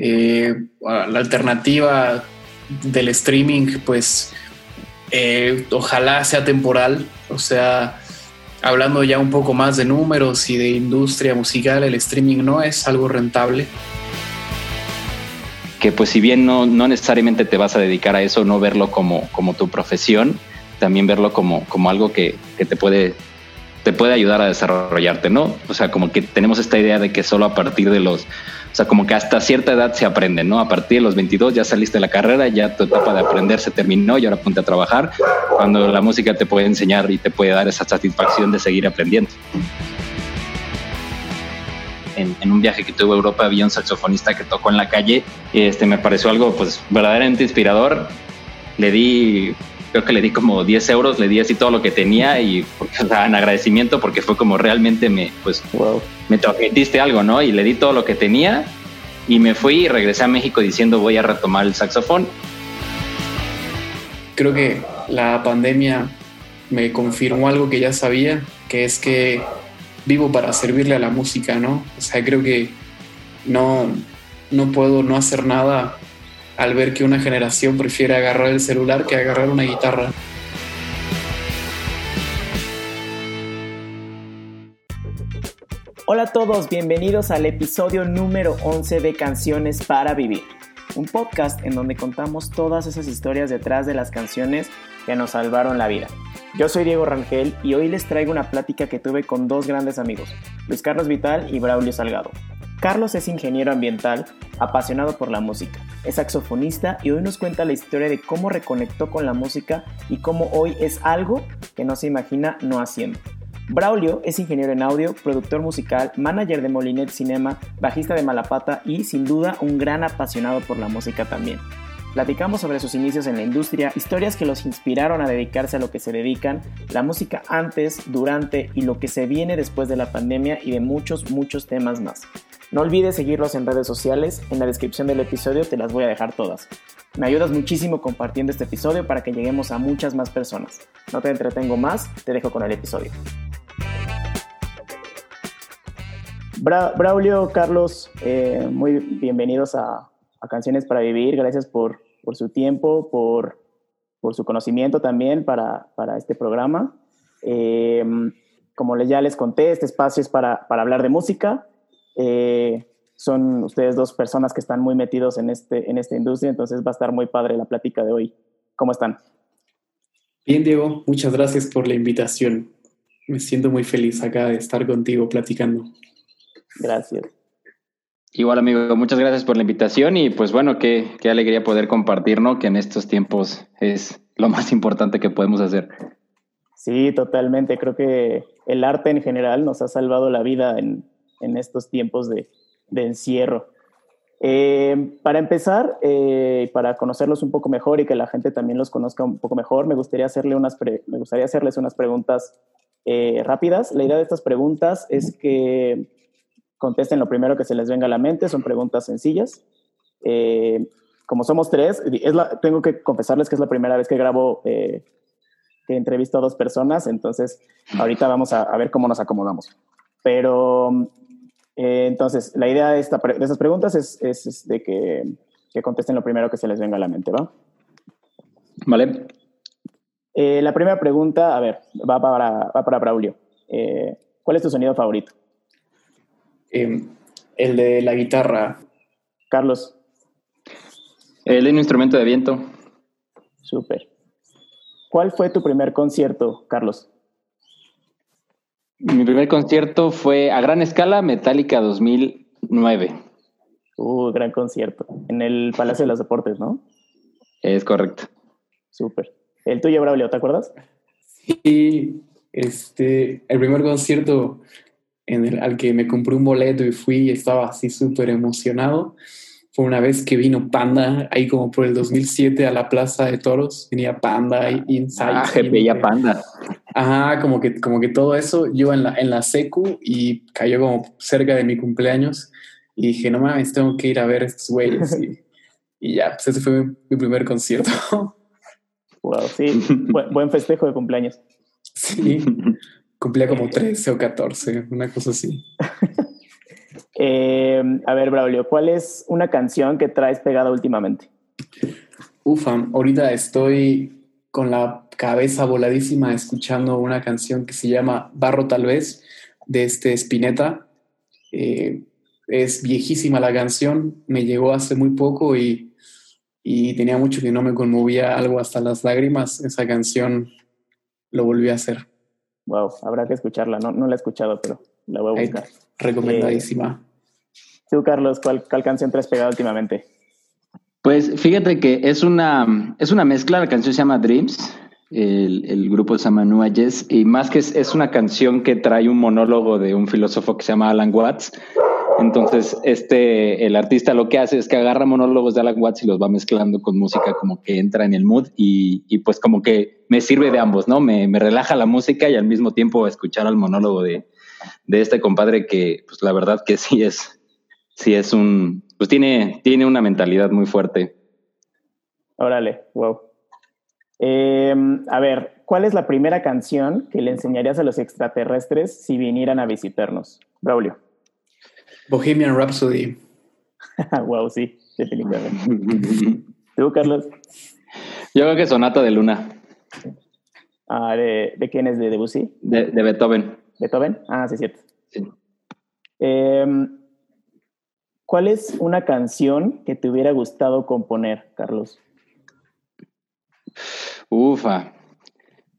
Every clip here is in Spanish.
Eh, la alternativa del streaming, pues eh, ojalá sea temporal, o sea, hablando ya un poco más de números y de industria musical, el streaming no es algo rentable. Que pues si bien no, no necesariamente te vas a dedicar a eso, no verlo como, como tu profesión, también verlo como, como algo que, que te puede te puede ayudar a desarrollarte, ¿no? O sea, como que tenemos esta idea de que solo a partir de los, o sea, como que hasta cierta edad se aprende, ¿no? A partir de los 22 ya saliste de la carrera, ya tu etapa de aprender se terminó y ahora ponte a trabajar, cuando la música te puede enseñar y te puede dar esa satisfacción de seguir aprendiendo. En, en, un viaje que tuve a Europa había un saxofonista que tocó en la calle este me pareció algo pues verdaderamente inspirador. Le di creo que le di como 10 euros, le di así todo lo que tenía y en agradecimiento porque fue como realmente me, pues, me transmitiste algo, ¿no? Y le di todo lo que tenía y me fui y regresé a México diciendo voy a retomar el saxofón. Creo que la pandemia me confirmó algo que ya sabía, que es que vivo para servirle a la música, ¿no? O sea, creo que no, no puedo no hacer nada al ver que una generación prefiere agarrar el celular que agarrar una guitarra. Hola a todos, bienvenidos al episodio número 11 de Canciones para Vivir, un podcast en donde contamos todas esas historias detrás de las canciones que nos salvaron la vida. Yo soy Diego Rangel y hoy les traigo una plática que tuve con dos grandes amigos, Luis Carlos Vital y Braulio Salgado. Carlos es ingeniero ambiental, apasionado por la música, es saxofonista y hoy nos cuenta la historia de cómo reconectó con la música y cómo hoy es algo que no se imagina no haciendo. Braulio es ingeniero en audio, productor musical, manager de Molinet Cinema, bajista de Malapata y sin duda un gran apasionado por la música también. Platicamos sobre sus inicios en la industria, historias que los inspiraron a dedicarse a lo que se dedican, la música antes, durante y lo que se viene después de la pandemia y de muchos, muchos temas más. No olvides seguirlos en redes sociales, en la descripción del episodio te las voy a dejar todas. Me ayudas muchísimo compartiendo este episodio para que lleguemos a muchas más personas. No te entretengo más, te dejo con el episodio. Braulio, Carlos, eh, muy bienvenidos a, Canciones para Vivir. Gracias por, su tiempo, por, su conocimiento también para, este programa. Eh, como ya les conté, este espacio es para hablar de música eh, son ustedes dos personas que están muy metidos en, este, en esta industria, entonces va a estar muy padre la plática de hoy. ¿Cómo están? Bien, Diego, muchas gracias por la invitación. Me siento muy feliz acá de estar contigo platicando. Gracias. Igual, amigo, muchas gracias por la invitación y pues bueno, qué, qué alegría poder compartir, ¿no? Que en estos tiempos es lo más importante que podemos hacer. Sí, totalmente. Creo que el arte en general nos ha salvado la vida en, en estos tiempos de, encierro. Eh, para empezar, eh, para conocerlos un poco mejor y que la gente también los conozca un poco mejor, me gustaría, hacerle unas me gustaría hacerles unas preguntas eh, rápidas. La idea de estas preguntas es que contesten lo primero que se les venga a la mente, son preguntas sencillas. como somos tres, es la, tengo que confesarles que es la primera vez que grabo, que entrevisto a dos personas, entonces ahorita vamos a ver cómo nos acomodamos. Pero eh, entonces, la idea de, esta, de esas preguntas es, es, de que, que, contesten lo primero que se les venga a la mente, ¿va? Vale. Eh, la primera pregunta, a ver, va para, va para Braulio. Eh, ¿Cuál es tu sonido favorito? Em, el de la guitarra. Carlos. El de un instrumento de viento. Súper. ¿Cuál fue tu primer concierto, Carlos? Mi primer concierto fue a gran escala Metallica 2009. Uh, gran concierto. En el Palacio de los Deportes, ¿no? Es correcto. Súper. ¿El tuyo, Braulio, te acuerdas? Sí, este, el primer concierto en el, al que me compré un boleto y fui y estaba así súper emocionado fue una vez que vino Panda, ahí como por el 2007 a la Plaza de Toros, venía Panda y Inside. Ah, GP Panda. Ajá, como que, como que todo eso, yo en la, en la secu y cayó como cerca de mi cumpleaños y dije, no mames, tengo que ir a ver estos güeyes. y, ya, pues ese fue mi, primer concierto. Wow, sí, buen, festejo de cumpleaños. Sí, cumplía como 13 o 14, una cosa así. Eh, a ver, Braulio, ¿cuál es una canción que traes pegada últimamente? Ufa, ahorita estoy con la cabeza voladísima escuchando una canción que se llama Barro tal vez, de este Spinetta. Eh, es viejísima la canción, me llegó hace muy poco y, y, tenía mucho que no me conmovía algo hasta las lágrimas. Esa canción lo volví a hacer. Wow, habrá que escucharla, no, no la he escuchado, pero la voy a buscar. recomendadísima. Eh, tú, Carlos, ¿cuál, ¿cuál canción te has pegado últimamente? Pues fíjate que es una, es una mezcla, la canción se llama Dreams, el, el grupo se llama y más que es, es, una canción que trae un monólogo de un filósofo que se llama Alan Watts. Entonces, este, el artista lo que hace es que agarra monólogos de Alan Watts y los va mezclando con música como que entra en el mood y, y pues como que me sirve de ambos, ¿no? Me, me, relaja la música y al mismo tiempo escuchar al monólogo de, de este compadre que, pues la verdad que sí es, sí es un, pues tiene, tiene una mentalidad muy fuerte. Órale, wow. Eh, a ver, ¿cuál es la primera canción que le enseñarías a los extraterrestres si vinieran a visitarnos? Braulio. Bohemian Rhapsody. wow, sí, definitivamente. ¿Tú, Carlos? Yo creo que Sonata de Luna. Ah, ¿de, ¿de, quién es? ¿De Debussy? De, de Beethoven. ¿Beethoven? Ah, sí, es cierto. Sí. Eh, ¿Cuál es una canción que te hubiera gustado componer, Carlos? Ufa.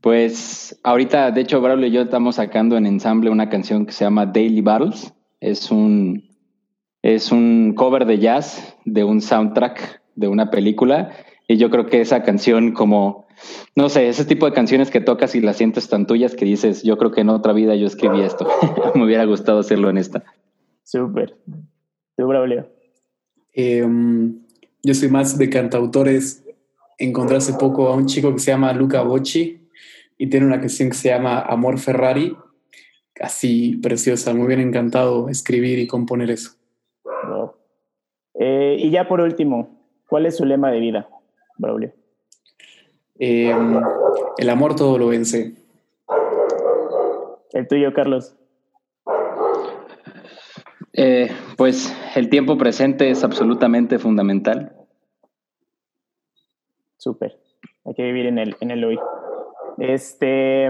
Pues ahorita, de hecho, Braulio y yo estamos sacando en ensamble una canción que se llama Daily Battles. Es un, es un cover de jazz de un soundtrack de una película. Y yo creo que esa canción, como, no sé, ese tipo de canciones que tocas y las sientes tan tuyas que dices, yo creo que en otra vida yo escribí esto. Me hubiera gustado hacerlo en esta. Súper. ¿Tú, Braulio? Eh, yo soy más de cantautores encontré hace poco a un chico que se llama Luca Bocci y tiene una canción que se llama Amor Ferrari, así preciosa, muy bien encantado escribir y componer eso. Wow. Eh, y ya por último, ¿cuál es su lema de vida, Braulio? Eh, el amor todo lo vence. ¿El tuyo, Carlos? Eh, pues el tiempo presente es absolutamente fundamental Súper. Hay que vivir en el, en el hoy. Este,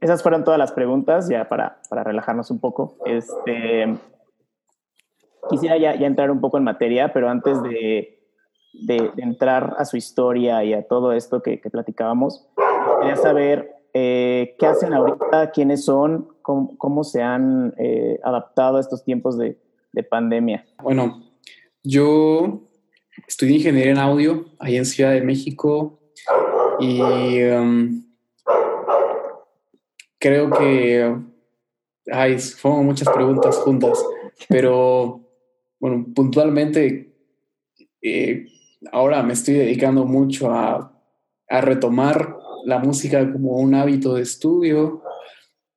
esas fueron todas las preguntas, ya para, para relajarnos un poco. Este, quisiera ya, ya, entrar un poco en materia, pero antes de, de, entrar a su historia y a todo esto que, que platicábamos, quería saber eh, qué hacen ahorita, quiénes son, cómo, cómo se han eh, adaptado a estos tiempos de, de pandemia. Bueno, yo estudié ingeniería en audio ahí en Ciudad de México y um, creo que, ay, muchas preguntas juntas, pero bueno, puntualmente eh, ahora me estoy dedicando mucho a, a, retomar la música como un hábito de estudio.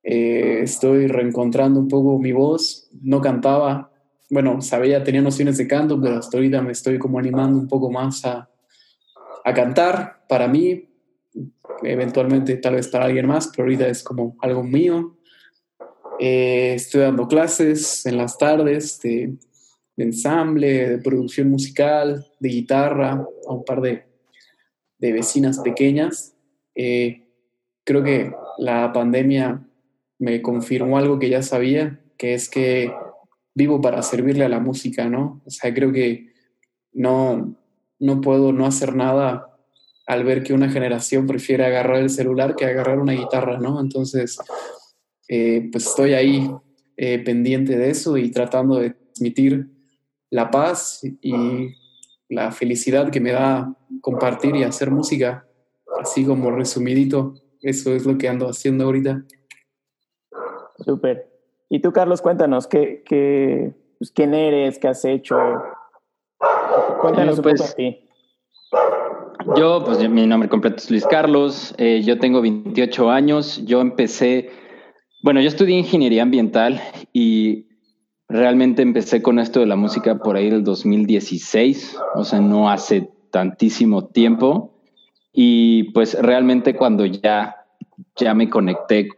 Eh, estoy reencontrando un poco mi voz. No cantaba bueno, sabía, tenía nociones de canto, pero hasta ahorita me estoy como animando un poco más a, a cantar para mí, eventualmente tal vez para alguien más, pero ahorita es como algo mío. Eh, estoy dando clases en las tardes de, de, ensamble, de producción musical, de guitarra, a un par de, de vecinas pequeñas. Eh, creo que la pandemia me confirmó algo que ya sabía, que es que vivo para servirle a la música, ¿no? O sea, creo que no, no puedo no hacer nada al ver que una generación prefiere agarrar el celular que agarrar una guitarra, ¿no? Entonces, eh, pues estoy ahí eh, pendiente de eso y tratando de transmitir la paz y la felicidad que me da compartir y hacer música, así como resumidito, eso es lo que ando haciendo ahorita. Súper. Y tú, Carlos, cuéntanos, ¿qué, qué, pues, ¿quién eres? ¿Qué has hecho? Cuéntanos un pues, poco a ti. Yo, pues mi nombre completo es Luis Carlos, eh, yo tengo 28 años, yo empecé, bueno, yo estudié ingeniería ambiental y realmente empecé con esto de la música por ahí del 2016, o sea, no hace tantísimo tiempo. Y pues realmente cuando ya, ya me conecté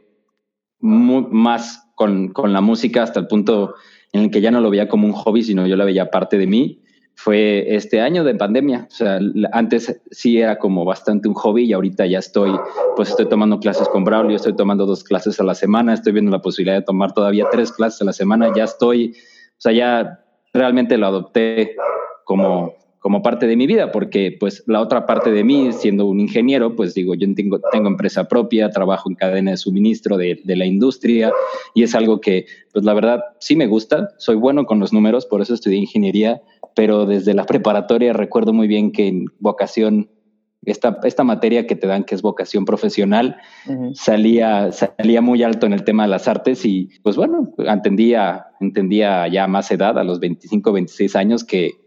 muy, más con, con, la música hasta el punto en el que ya no lo veía como un hobby, sino yo la veía parte de mí, fue este año de pandemia. O sea, antes sí era como bastante un hobby y ahorita ya estoy, pues estoy tomando clases con Braulio, estoy tomando dos clases a la semana, estoy viendo la posibilidad de tomar todavía tres clases a la semana, ya estoy, o sea, ya realmente lo adopté como, como parte de mi vida, porque pues la otra parte de mí, siendo un ingeniero, pues digo, yo tengo, tengo empresa propia, trabajo en cadena de suministro de, de, la industria y es algo que, pues la verdad, sí me gusta, soy bueno con los números, por eso estudié ingeniería, pero desde la preparatoria recuerdo muy bien que en vocación, esta, esta materia que te dan, que es vocación profesional, salía, salía muy alto en el tema de las artes y pues bueno, entendía, entendía ya a más edad, a los 25, 26 años, que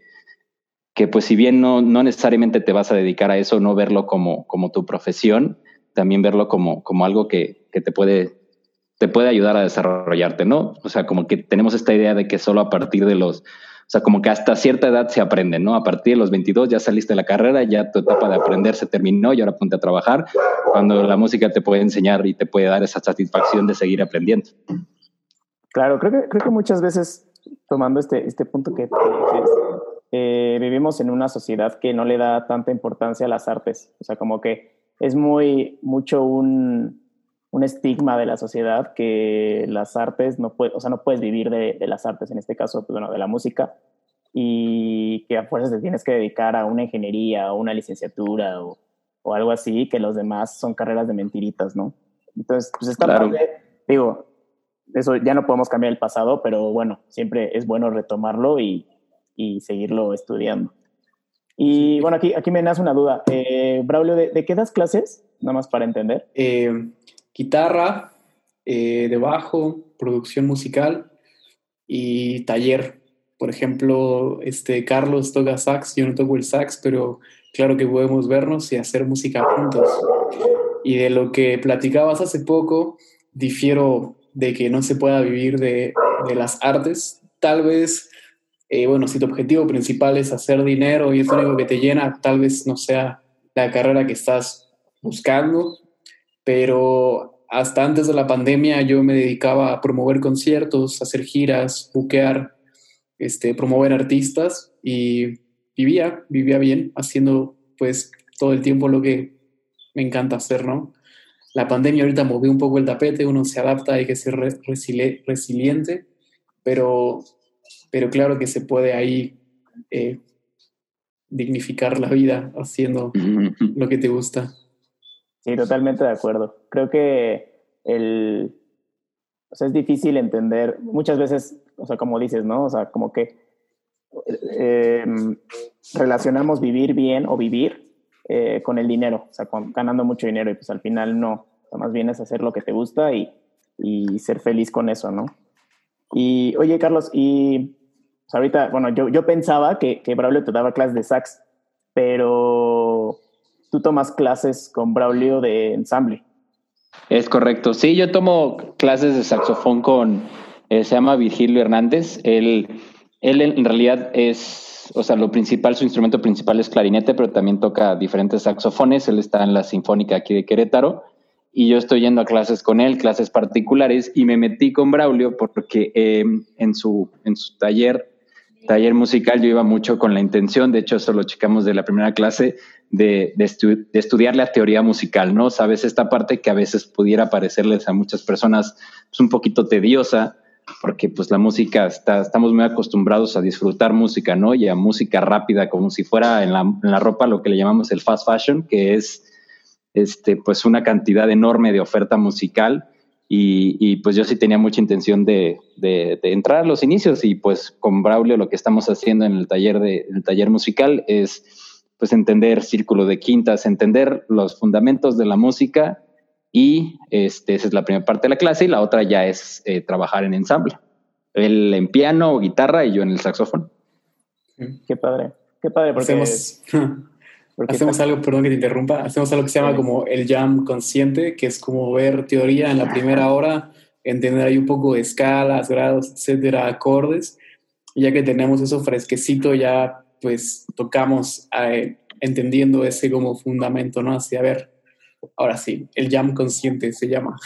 que pues si bien no, no necesariamente te vas a dedicar a eso, no verlo como, como tu profesión, también verlo como, como algo que, que te, puede, te puede ayudar a desarrollarte, ¿no? O sea, como que tenemos esta idea de que solo a partir de los, o sea, como que hasta cierta edad se aprende, ¿no? A partir de los 22 ya saliste de la carrera, ya tu etapa de aprender se terminó y ahora ponte a trabajar, cuando la música te puede enseñar y te puede dar esa satisfacción de seguir aprendiendo. Claro, creo que, creo que muchas veces, tomando este, este punto que, que eh, vivimos en una sociedad que no le da tanta importancia a las artes. O sea, como que es muy, mucho un, un estigma de la sociedad que las artes no puede, o sea, no puedes vivir de, de, las artes, en este caso, pues, bueno, de la música, y que a fuerzas te tienes que dedicar a una ingeniería o una licenciatura o, o algo así, que los demás son carreras de mentiritas, ¿no? Entonces, pues está claro. digo, eso ya no podemos cambiar el pasado, pero bueno, siempre es bueno retomarlo y, y seguirlo estudiando. Y bueno, aquí, aquí me nace una duda. Eh, Braulio, ¿de, ¿de, qué das clases? Nada más para entender. Eh, guitarra, eh, de bajo, producción musical y taller. Por ejemplo, este Carlos toca sax, yo no toco el sax, pero claro que podemos vernos y hacer música juntos. Y de lo que platicabas hace poco, difiero de que no se pueda vivir de, de las artes. Tal vez eh, bueno, si tu objetivo principal es hacer dinero y es lo único que te llena, tal vez no sea la carrera que estás buscando, pero hasta antes de la pandemia yo me dedicaba a promover conciertos, hacer giras, buquear, este, promover artistas y vivía, vivía bien haciendo pues todo el tiempo lo que me encanta hacer, ¿no? La pandemia ahorita movió un poco el tapete, uno se adapta, hay que ser resili resiliente, pero pero claro que se puede ahí eh, dignificar la vida haciendo lo que te gusta. Sí, totalmente de acuerdo. Creo que el, o sea, es difícil entender, muchas veces, o sea, como dices, ¿no? O sea, como que eh, relacionamos vivir bien o vivir eh, con el dinero, o sea, con, ganando mucho dinero y pues al final no, o sea, más bien es hacer lo que te gusta y, y ser feliz con eso, ¿no? Y oye, Carlos, y ahorita, bueno, yo, yo pensaba que, que Braulio te daba clases de sax, pero tú tomas clases con Braulio de ensamble. Es correcto. Sí, yo tomo clases de saxofón con, eh, se llama Virgilio Hernández. Él, él en realidad es, o sea, lo principal, su instrumento principal es clarinete, pero también toca diferentes saxofones. Él está en la Sinfónica aquí de Querétaro y yo estoy yendo a clases con él, clases particulares, y me metí con Braulio porque eh, en, su, en su taller taller musical yo iba mucho con la intención, de hecho eso lo checamos de la primera clase, de, de, estu estudiar la teoría musical, ¿no? Sabes, esta parte que a veces pudiera parecerles a muchas personas pues, un poquito tediosa, porque pues la música, está, estamos muy acostumbrados a disfrutar música, ¿no? Y a música rápida, como si fuera en la, en la ropa lo que le llamamos el fast fashion, que es este, pues una cantidad enorme de oferta musical y, pues yo sí tenía mucha intención de, de, de, entrar a los inicios y pues con Braulio lo que estamos haciendo en el taller, de, el taller musical es pues entender círculo de quintas, entender los fundamentos de la música y este, esa es la primera parte de la clase y la otra ya es eh, trabajar en ensamble. Él en piano o guitarra y yo en el saxofón. Qué padre, qué padre porque... Hacemos, hacemos algo, perdón que te interrumpa, hacemos algo que se llama como el jam consciente, que es como ver teoría en la primera hora, entender ahí un poco de escalas, grados, etcétera, acordes. Y ya que tenemos eso fresquecito, ya pues tocamos eh, entendiendo ese como fundamento, ¿no? Así, a ver, ahora sí, el jam consciente se llama.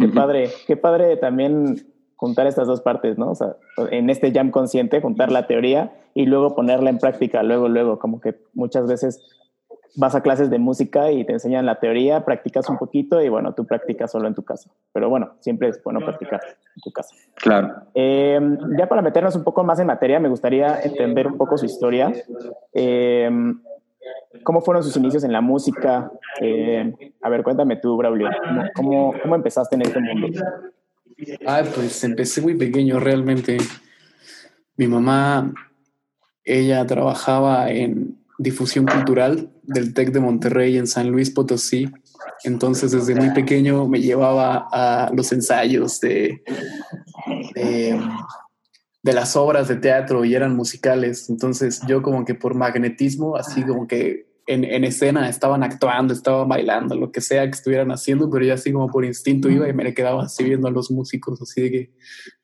qué padre, qué padre también juntar estas dos partes, ¿no? O sea, en este jam consciente, juntar la teoría y luego ponerla en práctica, luego, luego, como que muchas veces vas a clases de música y te enseñan la teoría, practicas un poquito y bueno, tú practicas solo en tu casa. Pero bueno, siempre es bueno practicar en tu casa. Claro. Eh, ya para meternos un poco más en materia, me gustaría entender un poco su historia. Eh, ¿Cómo fueron sus inicios en la música? Eh, a ver, cuéntame tú, Braulio, ¿cómo, ¿cómo, empezaste en este mundo? Ah, pues empecé muy pequeño realmente. Mi mamá, ella trabajaba en difusión cultural del TEC de Monterrey en San Luis Potosí. Entonces, desde muy pequeño me llevaba a los ensayos de, de, las obras de teatro y eran musicales. Entonces, yo como que por magnetismo, así como que en, en, escena estaban actuando, estaban bailando, lo que sea que estuvieran haciendo, pero yo así como por instinto iba y me quedaba así viendo a los músicos, así de que,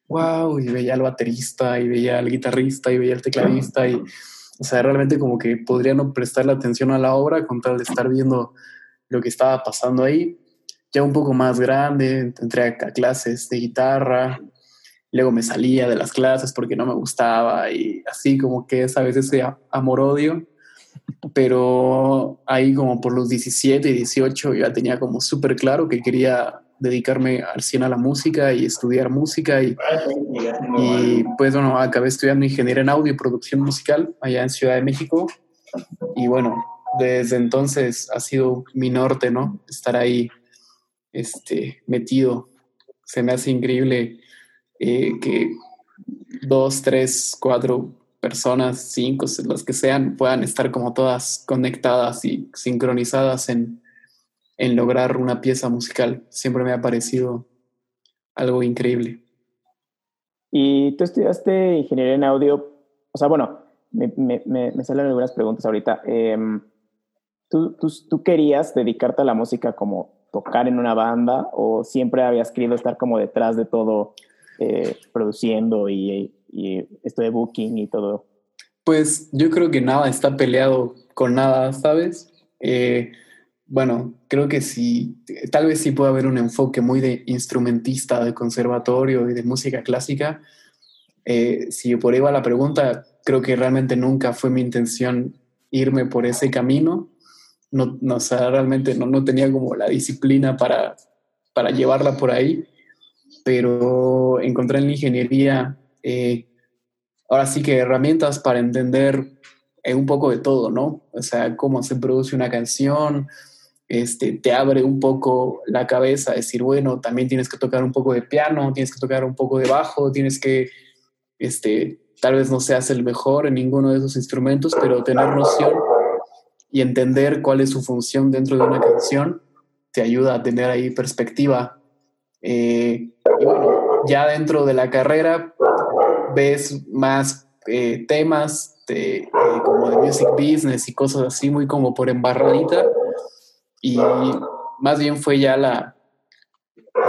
wow, y veía al baterista, y veía al guitarrista, y veía al tecladista, y o sea, realmente como que podría no prestarle atención a la obra con tal de estar viendo lo que estaba pasando ahí. Ya un poco más grande, entré a clases de guitarra, luego me salía de las clases porque no me gustaba y así como que es a veces amor-odio. Pero ahí como por los 17 y 18 ya tenía como súper claro que quería dedicarme al 100 a la música y estudiar música y, pues bueno, acabé estudiando ingeniería en audio y producción musical allá en Ciudad de México y bueno, desde entonces ha sido mi norte, ¿no? Estar ahí este, metido. Se me hace increíble eh, que dos, tres, cuatro personas, cinco, las que sean, puedan estar como todas conectadas y sincronizadas en, en lograr una pieza musical. Siempre me ha parecido algo increíble. Y tú estudiaste ingeniería en audio, o sea, bueno, me, me, salen algunas preguntas ahorita. Em, ¿tú, tú, querías dedicarte a la música como tocar en una banda o siempre habías querido estar como detrás de todo, eh, produciendo y, y esto de booking y todo? Pues yo creo que nada está peleado con nada, ¿sabes? Eh, bueno, creo que sí, tal vez sí puede haber un enfoque muy de instrumentista, de conservatorio y de música clásica. Eh, si por ahí va la pregunta, creo que realmente nunca fue mi intención irme por ese camino. No, no o realmente no, no tenía como la disciplina para, para llevarla por ahí, pero encontré en la ingeniería eh, ahora sí que herramientas para entender eh, un poco de todo, ¿no? O sea, cómo se produce una canción, este, te abre un poco la cabeza, decir, bueno, también tienes que tocar un poco de piano, tienes que tocar un poco de bajo, tienes que, este, tal vez no seas el mejor en ninguno de esos instrumentos, pero tener noción y entender cuál es su función dentro de una canción te ayuda a tener ahí perspectiva. Eh, y bueno, ya dentro de la carrera ves más eh, temas de, eh, como de music business y cosas así, muy como por embarradita y más bien fue ya la,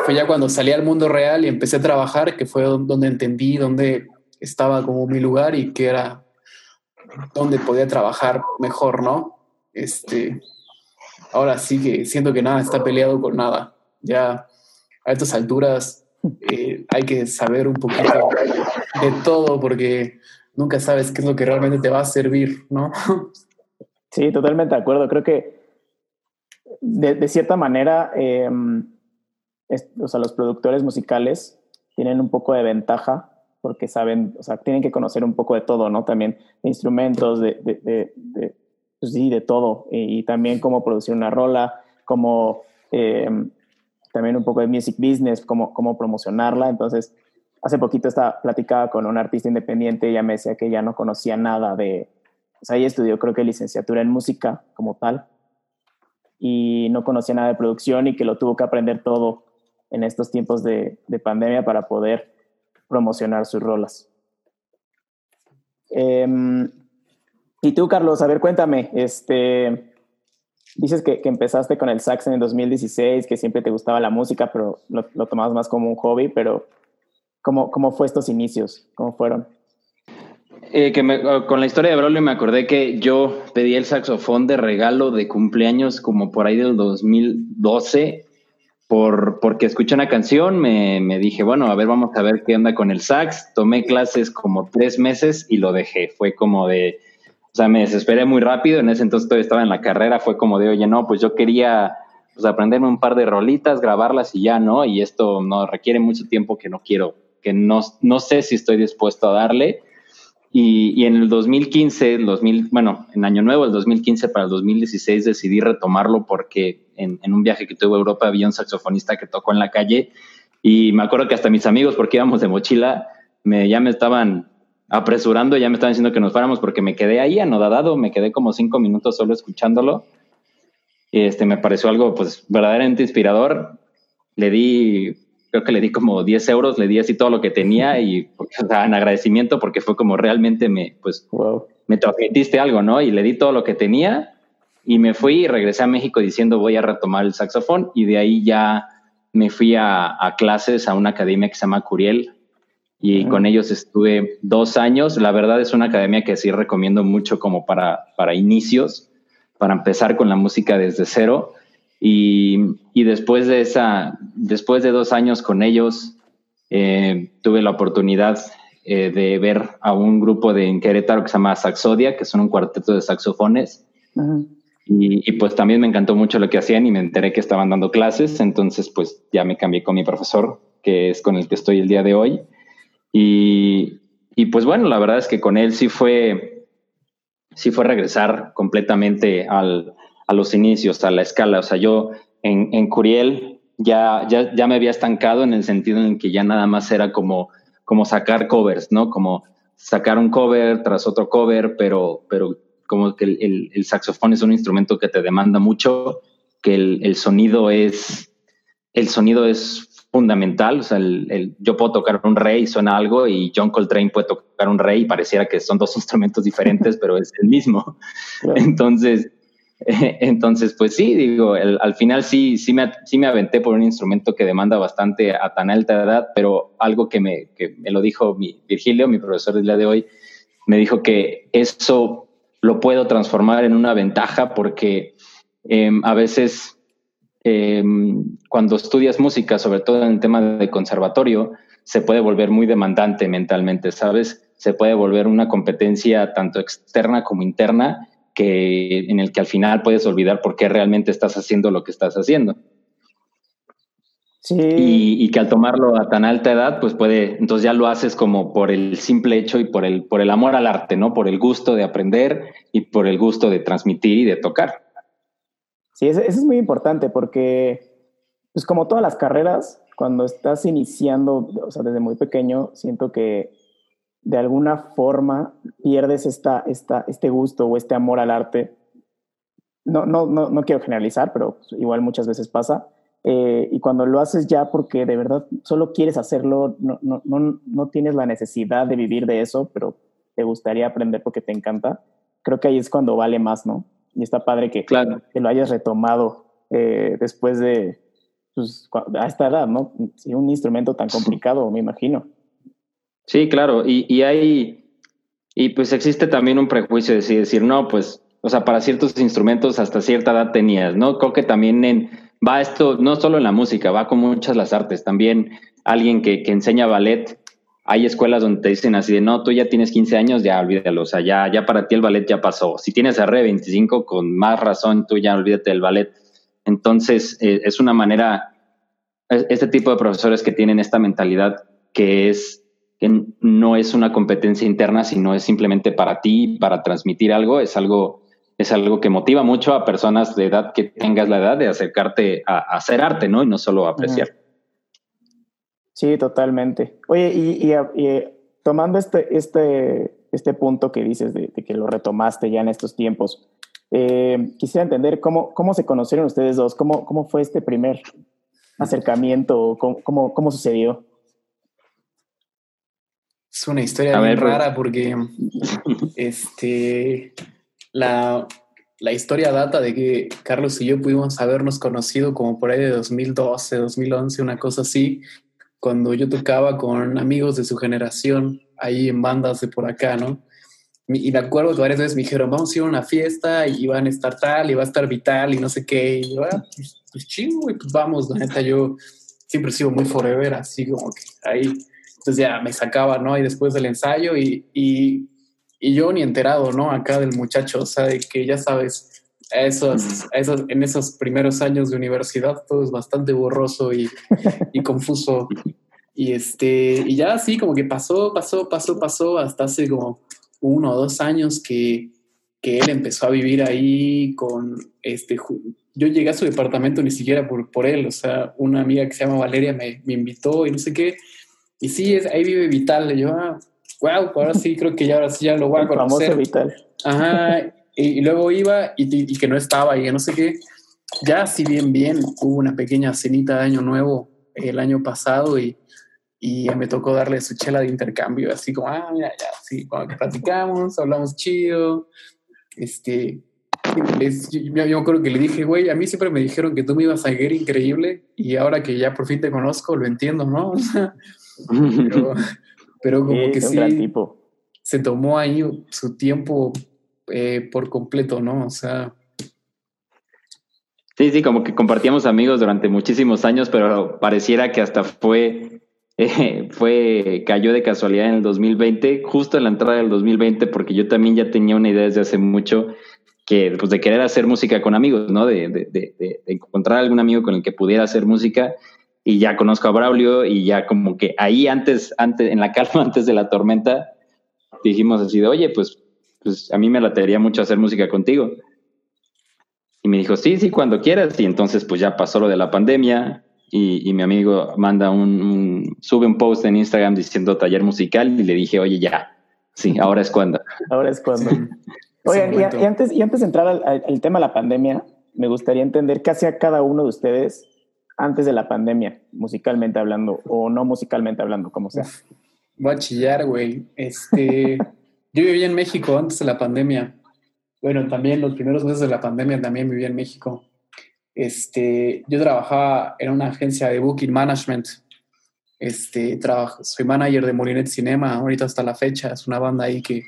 fue ya cuando salí al mundo real y empecé a trabajar, que fue donde entendí dónde estaba como mi lugar y que era donde podía trabajar mejor, ¿no? Este, ahora sí que siento que nada está peleado con nada. Ya a estas alturas eh, hay que saber un poquito de todo porque nunca sabes qué es lo que realmente te va a servir, ¿no? Sí, totalmente de acuerdo. Creo que de, cierta manera, em, o sea, los productores musicales tienen un poco de ventaja porque saben, o sea, tienen que conocer un poco de todo, ¿no? También de instrumentos, de, de, de pues sí, de todo. Y, también cómo producir una rola, cómo em, también un poco de music business, cómo, cómo promocionarla. Entonces, hace poquito estaba platicaba con un artista independiente y ella me decía que ya no conocía nada de, o sea, ella estudió creo que licenciatura en música como tal, y no conocía nada de producción y que lo tuvo que aprender todo en estos tiempos de, pandemia para poder promocionar sus rolas. Em, y tú, Carlos, a ver, cuéntame, este, dices que, empezaste con el sax en el 2016, que siempre te gustaba la música, pero lo, lo tomabas más como un hobby, pero ¿cómo, ¿cómo fue estos inicios? ¿Cómo fueron? Eh, que oh, con la historia de Braulio me acordé que yo pedí el saxofón de regalo de cumpleaños como por ahí del 2012 por, porque escuché una canción, me, me, dije, bueno, a ver, vamos a ver qué onda con el sax. Tomé clases como tres meses y lo dejé. Fue como de, o sea, me desesperé muy rápido. En ese entonces todavía estaba en la carrera. Fue como de, oye, no, pues yo quería pues, aprenderme un par de rolitas, grabarlas y ya, ¿no? Y esto no requiere mucho tiempo que no quiero, que no, no sé si estoy dispuesto a darle. Y, y, en el 2015, el 2000, bueno, en Año Nuevo, el 2015 para el 2016 decidí retomarlo porque en, en, un viaje que tuve a Europa había un saxofonista que tocó en la calle y me acuerdo que hasta mis amigos, porque íbamos de mochila, me, ya me estaban apresurando, ya me estaban diciendo que nos fuéramos porque me quedé ahí anodadado, me quedé como cinco minutos solo escuchándolo. Y este, me pareció algo pues verdaderamente inspirador. Le di creo que le di como 10 euros, le di así todo lo que tenía y o sea, en agradecimiento porque fue como realmente me, pues, me transmitiste algo, ¿no? Y le di todo lo que tenía y me fui y regresé a México diciendo voy a retomar el saxofón y de ahí ya me fui a, a clases a una academia que se llama Curiel y con ellos estuve dos años. La verdad es una academia que sí recomiendo mucho como para, para inicios, para empezar con la música desde cero y, y, después de esa, después de dos años con ellos, eh, tuve la oportunidad eh, de ver a un grupo de en Querétaro que se llama Saxodia, que son un cuarteto de saxofones. y, y, pues también me encantó mucho lo que hacían y me enteré que estaban dando clases, entonces pues ya me cambié con mi profesor, que es con el que estoy el día de hoy. Y, y pues bueno, la verdad es que con él sí fue, sí fue regresar completamente al, a los inicios, a la escala. O sea, yo en, en Curiel ya, ya, ya me había estancado en el sentido en que ya nada más era como, como sacar covers, ¿no? Como sacar un cover tras otro cover, pero, pero como que el, el, saxofón es un instrumento que te demanda mucho, que el, el sonido es, el sonido es fundamental. O sea, el, yo puedo tocar un rey y suena algo y John Coltrane puede tocar un rey y pareciera que son dos instrumentos diferentes, pero es el mismo. Entonces, Entonces, pues sí, digo, el, al final sí, sí me, sí me aventé por un instrumento que demanda bastante a tan alta edad, pero algo que me, que me lo dijo mi, Virgilio, mi profesor del día de hoy, me dijo que eso lo puedo transformar en una ventaja porque eh, a veces eh, cuando estudias música, sobre todo en el tema de conservatorio, se puede volver muy demandante mentalmente, ¿sabes? Se puede volver una competencia tanto externa como interna que, en el que al final puedes olvidar por qué realmente estás haciendo lo que estás haciendo. Sí. Y, y, que al tomarlo a tan alta edad, pues puede, entonces ya lo haces como por el simple hecho y por el, por el amor al arte, ¿no? Por el gusto de aprender y por el gusto de transmitir y de tocar. Sí, eso, eso es muy importante porque, pues como todas las carreras, cuando estás iniciando, o sea, desde muy pequeño, siento que de alguna forma pierdes esta, esta, este gusto o este amor al arte. No, no, no, no quiero generalizar, pero igual muchas veces pasa. Eh, y cuando lo haces ya porque de verdad solo quieres hacerlo, no, no, no, no tienes la necesidad de vivir de eso, pero te gustaría aprender porque te encanta, creo que ahí es cuando vale más, ¿no? Y está padre que, claro. que lo hayas retomado eh, después de, pues, a esta edad, ¿no? Un instrumento tan complicado, me imagino. Sí, claro, y, y hay, y pues existe también un prejuicio de decir, no, pues, o sea, para ciertos instrumentos hasta cierta edad tenías, ¿no? Creo que también en, va esto, no solo en la música, va con muchas las artes, también alguien que, que enseña ballet, hay escuelas donde te dicen así de, no, tú ya tienes 15 años, ya olvídalo, o sea, ya, ya para ti el ballet ya pasó. Si tienes R 25, con más razón, tú ya olvídate del ballet. Entonces, eh, es una manera, este tipo de profesores que tienen esta mentalidad que es que no es una competencia interna, sino es simplemente para ti, para transmitir algo, es algo, es algo que motiva mucho a personas de edad que tengas la edad de acercarte a, a hacer arte, ¿no? Y no solo a apreciar. Sí, totalmente. Oye, y, y, y tomando este, este, este punto que dices de, de, que lo retomaste ya en estos tiempos, eh, quisiera entender cómo, cómo se conocieron ustedes dos, cómo, cómo fue este primer acercamiento, cómo, cómo, cómo sucedió. Es una historia bien ver, rara porque este, la, la, historia data de que Carlos y yo pudimos habernos conocido como por ahí de 2012, 2011, una cosa así, cuando yo tocaba con amigos de su generación ahí en bandas de por acá, ¿no? Y me acuerdo que varias veces me dijeron, vamos a ir a una fiesta y van a estar tal y va a estar vital y no sé qué. Y yo, ah, pues, pues chingo, y pues vamos, la neta, yo siempre he sido muy forever, así como que ahí. Entonces ya me sacaba, ¿no? Y después del ensayo y, y, y yo ni enterado, ¿no? Acá del muchacho, o sea, de que ya sabes, esos, esos, en esos primeros años de universidad todo es bastante borroso y, y confuso. Y, este, y ya así como que pasó, pasó, pasó, pasó hasta hace como uno o dos años que, que él empezó a vivir ahí con este. Yo llegué a su departamento ni siquiera por, por él, o sea, una amiga que se llama Valeria me, me invitó y no sé qué. Y sí, es, ahí vive Vital. Y yo, ah, wow, ahora sí creo que ya, ahora sí ya lo voy a conocer. Famoso Vital. Ajá. Y, luego iba y, y, que no estaba y no sé qué. Ya, si bien, bien, hubo una pequeña cenita de Año Nuevo el año pasado y, y me tocó darle su chela de intercambio, así como, ah, mira, ya, sí, cuando que platicamos, hablamos chido, este, yo, me acuerdo que le dije, güey, a mí siempre me dijeron que tú me ibas a ir increíble y ahora que ya por fin te conozco, lo entiendo, ¿no? pero, pero, como que sí, se tomó ahí su tiempo eh, por completo, ¿no? O sea... Sí, sí, como que compartíamos amigos durante muchísimos años, pero pareciera que hasta fue fue, cayó de casualidad en el 2020, justo en la entrada del 2020, porque yo también ya tenía una idea desde hace mucho que, pues, de querer hacer música con amigos, ¿no? De, encontrar algún amigo con el que pudiera hacer música. Y ya conozco a Braulio y ya como que ahí antes, antes, en la calma, antes de la tormenta, dijimos así de, oye, pues, pues a mí me latería mucho hacer música contigo. Y me dijo, sí, sí, cuando quieras. Y entonces, pues ya pasó lo de la pandemia, y, mi amigo manda un, sube un post en Instagram diciendo taller musical y le dije, oye, ya, sí, ahora es cuando. Ahora es cuando. Oigan, y, antes, y antes de entrar al, tema de la pandemia, me gustaría entender qué hacía cada uno de ustedes antes de la pandemia, musicalmente hablando o no musicalmente hablando, como sea. Voy a chillar, güey. Este, yo vivía en México antes de la pandemia. Bueno, también los primeros meses de la pandemia también vivía en México. Este, yo trabajaba en una agencia de booking management. Este, trabajo, soy manager de Molinet Cinema, ahorita hasta la fecha. Es una banda ahí que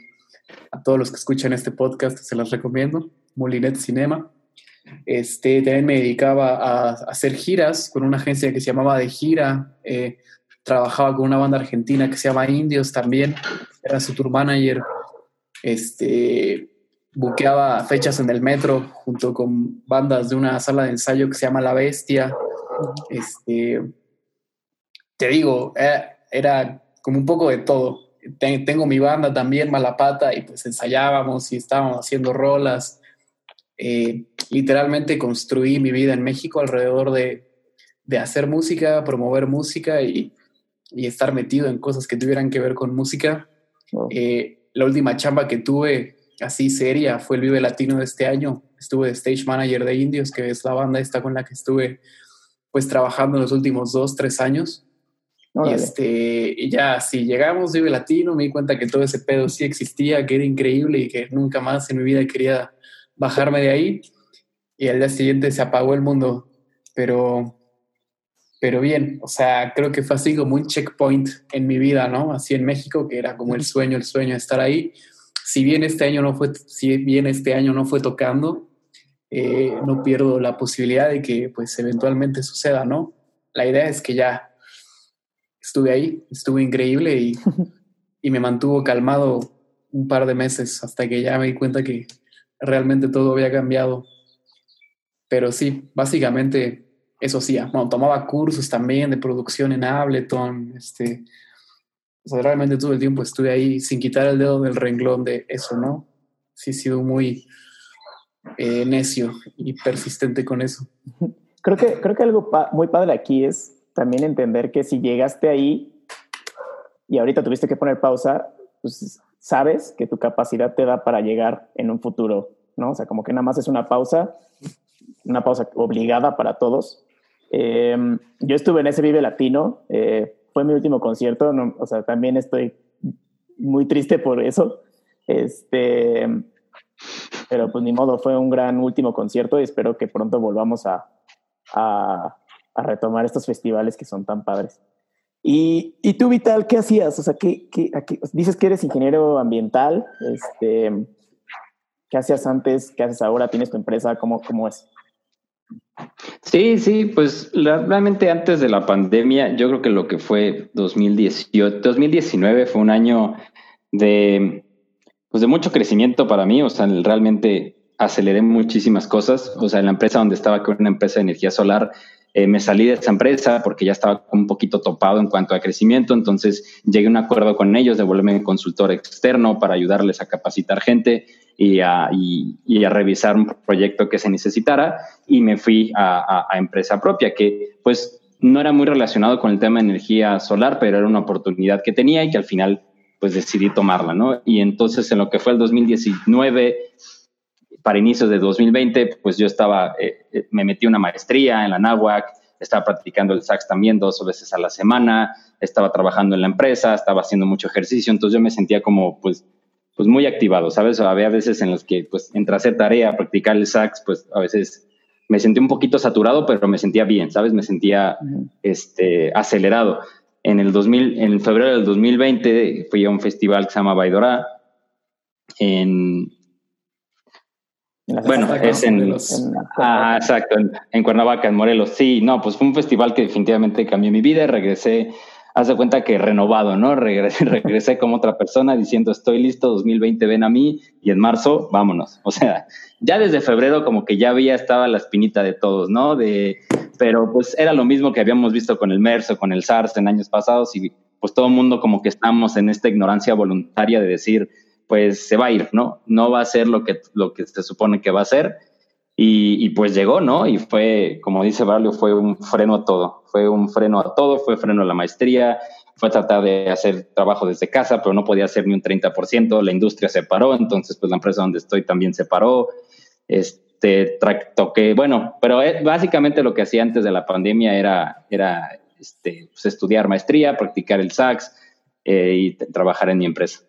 a todos los que escuchan este podcast se las recomiendo. Molinet Cinema. Este, también me dedicaba a, hacer giras con una agencia que se llamaba De Gira. Eh, trabajaba con una banda argentina que se llama Indios también. Era su tour manager. Este, buqueaba fechas en el metro junto con bandas de una sala de ensayo que se llama La Bestia. Este, te digo, eh, era como un poco de todo. Tengo mi banda también, Malapata, y pues ensayábamos y estábamos haciendo rolas. Eh, literalmente construí mi vida en México alrededor de, de hacer música, promover música y, y, estar metido en cosas que tuvieran que ver con música. Eh, la última chamba que tuve así seria fue el Vive Latino de este año. Estuve de stage manager de Indios, que es la banda esta con la que estuve pues trabajando los últimos dos, tres años. y, este, y ya, si llegamos Vive Latino, me di cuenta que todo ese pedo sí existía, que era increíble y que nunca más en mi vida quería bajarme de ahí. Y al día siguiente se apagó el mundo. Pero, pero bien, o sea, creo que fue así como un checkpoint en mi vida, ¿no? Así en México, que era como el sueño, el sueño de estar ahí si bien este año no fue, si bien este año no fue tocando, eh, no pierdo la posibilidad de que pues eventualmente suceda, ¿no? La idea es que ya estuve ahí, estuve increíble y, y me mantuvo calmado un par de meses hasta que ya me di cuenta que realmente todo había cambiado. Pero sí, básicamente eso sí, bueno, tomaba cursos también de producción en Ableton, este, o sea, realmente todo el tiempo estuve ahí sin quitar el dedo del renglón de eso, ¿no? Sí he sido muy eh, necio y persistente con eso. Creo que, creo que algo muy padre aquí es también entender que si llegaste ahí y ahorita tuviste que poner pausa, pues sabes que tu capacidad te da para llegar en un futuro, ¿no? O sea, como que nada más es una pausa, una pausa obligada para todos. Em, yo estuve en ese Vive Latino, eh, fue mi último concierto, o sea, también estoy muy triste por eso. Este, pero pues ni modo, fue un gran último concierto y espero que pronto volvamos a, a, retomar estos festivales que son tan padres. Y, y tú, Vital, ¿qué hacías? O sea, ¿qué, qué, dices que eres ingeniero ambiental. Este, ¿Qué hacías antes? ¿Qué haces ahora? ¿Tienes tu empresa? ¿Cómo, cómo es? Sí, sí, pues realmente antes de la pandemia, yo creo que lo que fue 2018, 2019 fue un año de, pues de mucho crecimiento para mí, o sea, realmente aceleré muchísimas cosas, o sea, en la empresa donde estaba, con una empresa de energía solar, eh, me salí de esa empresa porque ya estaba un poquito topado en cuanto a crecimiento, entonces llegué a un acuerdo con ellos de volverme consultor externo para ayudarles a capacitar gente y a, revisar un proyecto que se necesitara y me fui a, a, empresa propia, que pues no era muy relacionado con el tema de energía solar, pero era una oportunidad que tenía y que al final pues decidí tomarla, ¿no? Y entonces en lo que fue el 2019 para inicios de 2020, pues yo estaba, eh, eh, me metí una maestría en la NAWAC, estaba practicando el sax también dos veces a la semana, estaba trabajando en la empresa, estaba haciendo mucho ejercicio, entonces yo me sentía como, pues, pues muy activado, ¿sabes? Había veces en los que, pues, entre hacer tarea, practicar el sax, pues a veces me sentí un poquito saturado, pero me sentía bien, ¿sabes? Me sentía este, acelerado. En el 2000, en febrero del 2020 fui a un festival que se llama Baidora en, bueno, es en, ah, exacto, en, Cuernavaca, en Morelos. Sí, no, pues fue un festival que definitivamente cambió mi vida. Regresé, haz de cuenta que renovado, ¿no? Regresé, regresé como otra persona diciendo estoy listo, 2020 ven a mí y en marzo vámonos. O sea, ya desde febrero como que ya había estaba la espinita de todos, ¿no? De, pero pues era lo mismo que habíamos visto con el MERS o con el SARS en años pasados y pues todo el mundo como que estamos en esta ignorancia voluntaria de decir pues se va a ir, ¿no? No va a ser lo que, lo que se supone que va a ser. Y, pues llegó, ¿no? Y fue, como dice Barlio, fue un freno a todo. Fue un freno a todo, fue freno a la maestría, fue tratar de hacer trabajo desde casa, pero no podía hacer ni un 30%. La industria se paró, entonces pues la empresa donde estoy también se paró. Este, toqué, bueno, pero eh, básicamente lo que hacía antes de la pandemia era, era este, pues, estudiar maestría, practicar el sax eh, y trabajar en mi empresa.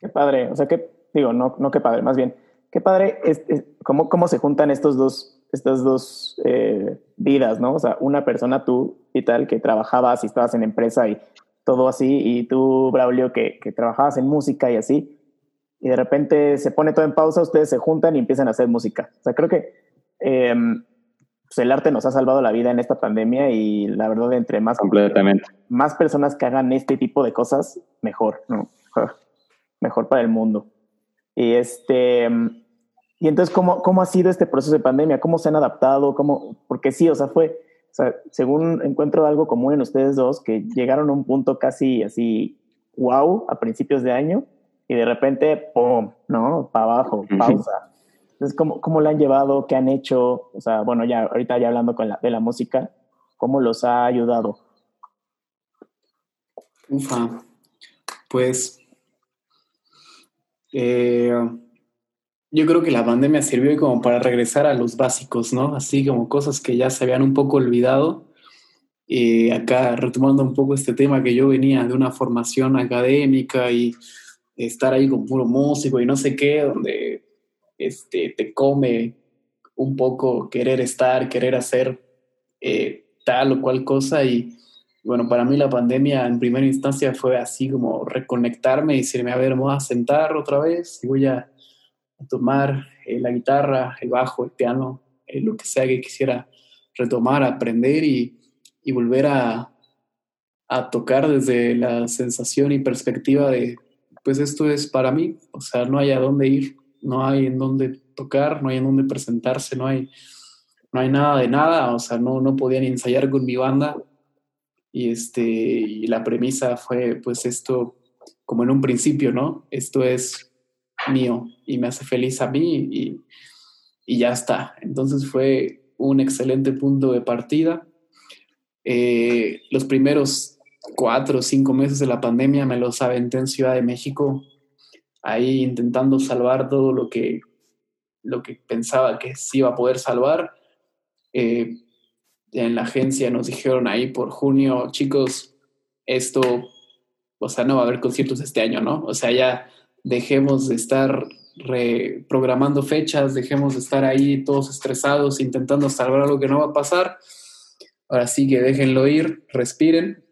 Qué padre, o sea, que digo, no, no qué padre, más bien, qué padre es, cómo, cómo se juntan estos dos, estas dos eh, vidas, ¿no? O sea, una persona tú y tal que trabajabas y estabas en empresa y todo así, y tú, Braulio, que, que trabajabas en música y así, y de repente se pone todo en pausa, ustedes se juntan y empiezan a hacer música. O sea, creo que eh, pues el arte nos ha salvado la vida en esta pandemia y la verdad, entre más, Completamente. más personas que hagan este tipo de cosas, mejor, ¿no? Mejor para el mundo. Y este, y entonces, ¿cómo, ¿cómo ha sido este proceso de pandemia? ¿Cómo se han adaptado? ¿Cómo? Porque sí, o sea, fue, o sea, según encuentro algo común en ustedes dos, que llegaron a un punto casi así, wow, a principios de año, y de repente, ¡pum!, ¿no? Para abajo, pausa. Entonces, ¿cómo, ¿cómo la han llevado? ¿Qué han hecho? O sea, bueno, ya ahorita ya hablando con la, de la música, ¿cómo los ha ayudado? Ufa, pues eh, yo creo que la pandemia sirvió como para regresar a los básicos, ¿no? Así como cosas que ya se habían un poco olvidado. Eh, acá retomando un poco este tema que yo venía de una formación académica y estar ahí con puro músico y no sé qué, donde este, te come un poco querer estar, querer hacer eh, tal o cual cosa y bueno, para mí la pandemia en primera instancia fue así como reconectarme y decirme, a ver, vamos a sentar otra vez y voy a, tomar eh, la guitarra, el bajo, el piano, eh, lo que sea que quisiera retomar, aprender y, y volver a, a, tocar desde la sensación y perspectiva de, pues esto es para mí, o sea, no hay a dónde ir, no hay en dónde tocar, no hay en dónde presentarse, no hay, no hay nada de nada, o sea, no, no podía ni ensayar con mi banda y, este, y la premisa fue, pues esto, como en un principio, ¿no? Esto es mío y me hace feliz a mí y, y ya está. Entonces fue un excelente punto de partida. Eh, los primeros cuatro o cinco meses de la pandemia me los aventé en Ciudad de México, ahí intentando salvar todo lo que, lo que pensaba que se iba a poder salvar. Eh, en la agencia nos dijeron ahí por junio, chicos, esto, o sea, no va a haber conciertos este año, ¿no? O sea, ya dejemos de estar reprogramando fechas, dejemos de estar ahí todos estresados intentando salvar algo que no va a pasar. Ahora sí que déjenlo ir, respiren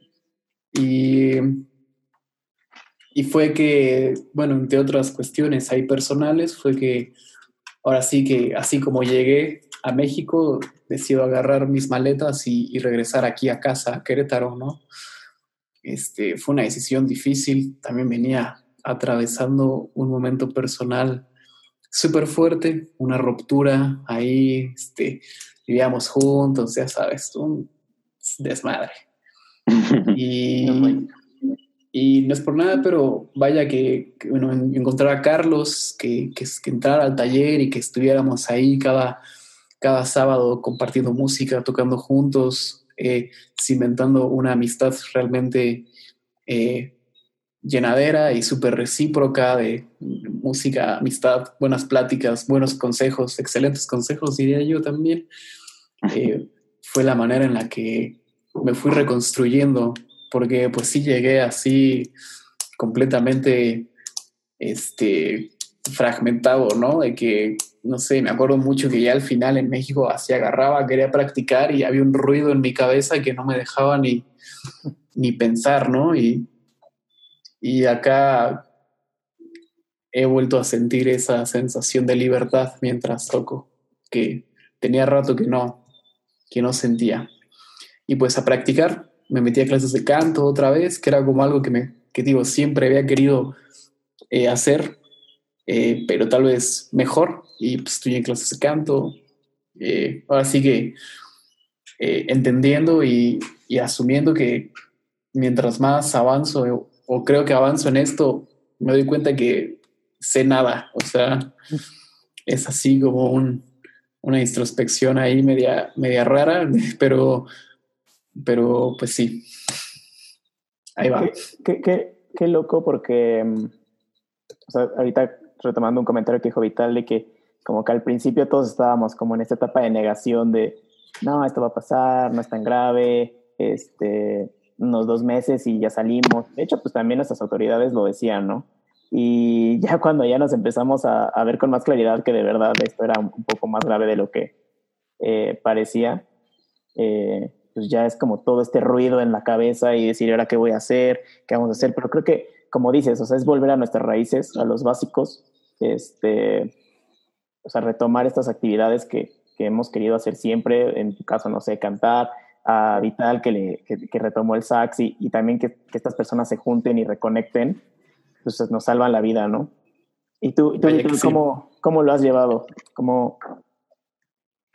Y, y fue que, bueno, entre otras cuestiones ahí personales, fue que ahora sí que así como llegué a México, decido agarrar mis maletas y, y regresar aquí a casa, a Querétaro, ¿no? Este, fue una decisión difícil, también venía atravesando un momento personal súper fuerte, una ruptura ahí, este, vivíamos juntos, ya sabes, un desmadre. y, y no es por nada, pero vaya que, bueno, encontrar a Carlos, que, que, que entrara al taller y que estuviéramos ahí cada, cada sábado compartiendo música, tocando juntos, eh, cimentando una amistad realmente eh, llenadera y súper recíproca de música, amistad, buenas pláticas, buenos consejos, excelentes consejos, diría yo también. Eh, fue la manera en la que me fui reconstruyendo, porque pues sí llegué así completamente este, fragmentado, ¿no? De que, no sé, me acuerdo mucho que ya al final en México así agarraba, quería practicar y había un ruido en mi cabeza que no me dejaba ni, ni pensar, ¿no? Y, y acá he vuelto a sentir esa sensación de libertad mientras toco, que tenía rato que no, que no sentía. Y pues a practicar, me metí a clases de canto otra vez, que era como algo que me, que digo, siempre había querido eh, hacer, eh, pero tal vez mejor. Y pues estoy en clases de canto. Eh, ahora sí que entendiendo y, y asumiendo que mientras más avanzo o creo que avanzo en esto, me doy cuenta que sé nada. O sea, es así como un, una introspección ahí media, media rara, pero, pero pues sí. Ahí va. Qué, qué, qué, loco porque, mm, ahorita retomando un comentario que dijo Vital de que como que al principio todos estábamos como en esta etapa de negación de, no, esto va a pasar, no es tan grave, este, unos dos meses y ya salimos. De hecho, pues también nuestras autoridades lo decían, ¿no? Y ya cuando ya nos empezamos a, a ver con más claridad que de verdad esto era un, poco más grave de lo que eh, parecía, eh, pues ya es como todo este ruido en la cabeza y decir, ahora qué voy a hacer, qué vamos a hacer. Pero creo que, como dices, o sea, es volver a nuestras raíces, a los básicos, este, o sea, retomar estas actividades que, que hemos querido hacer siempre, en tu caso, no sé, cantar, a Vital que, le, que, retomó el sax y, y también que, que, estas personas se junten y reconecten, pues nos salvan la vida, ¿no? ¿Y tú, tú, ¿cómo, cómo, lo has llevado? ¿Cómo,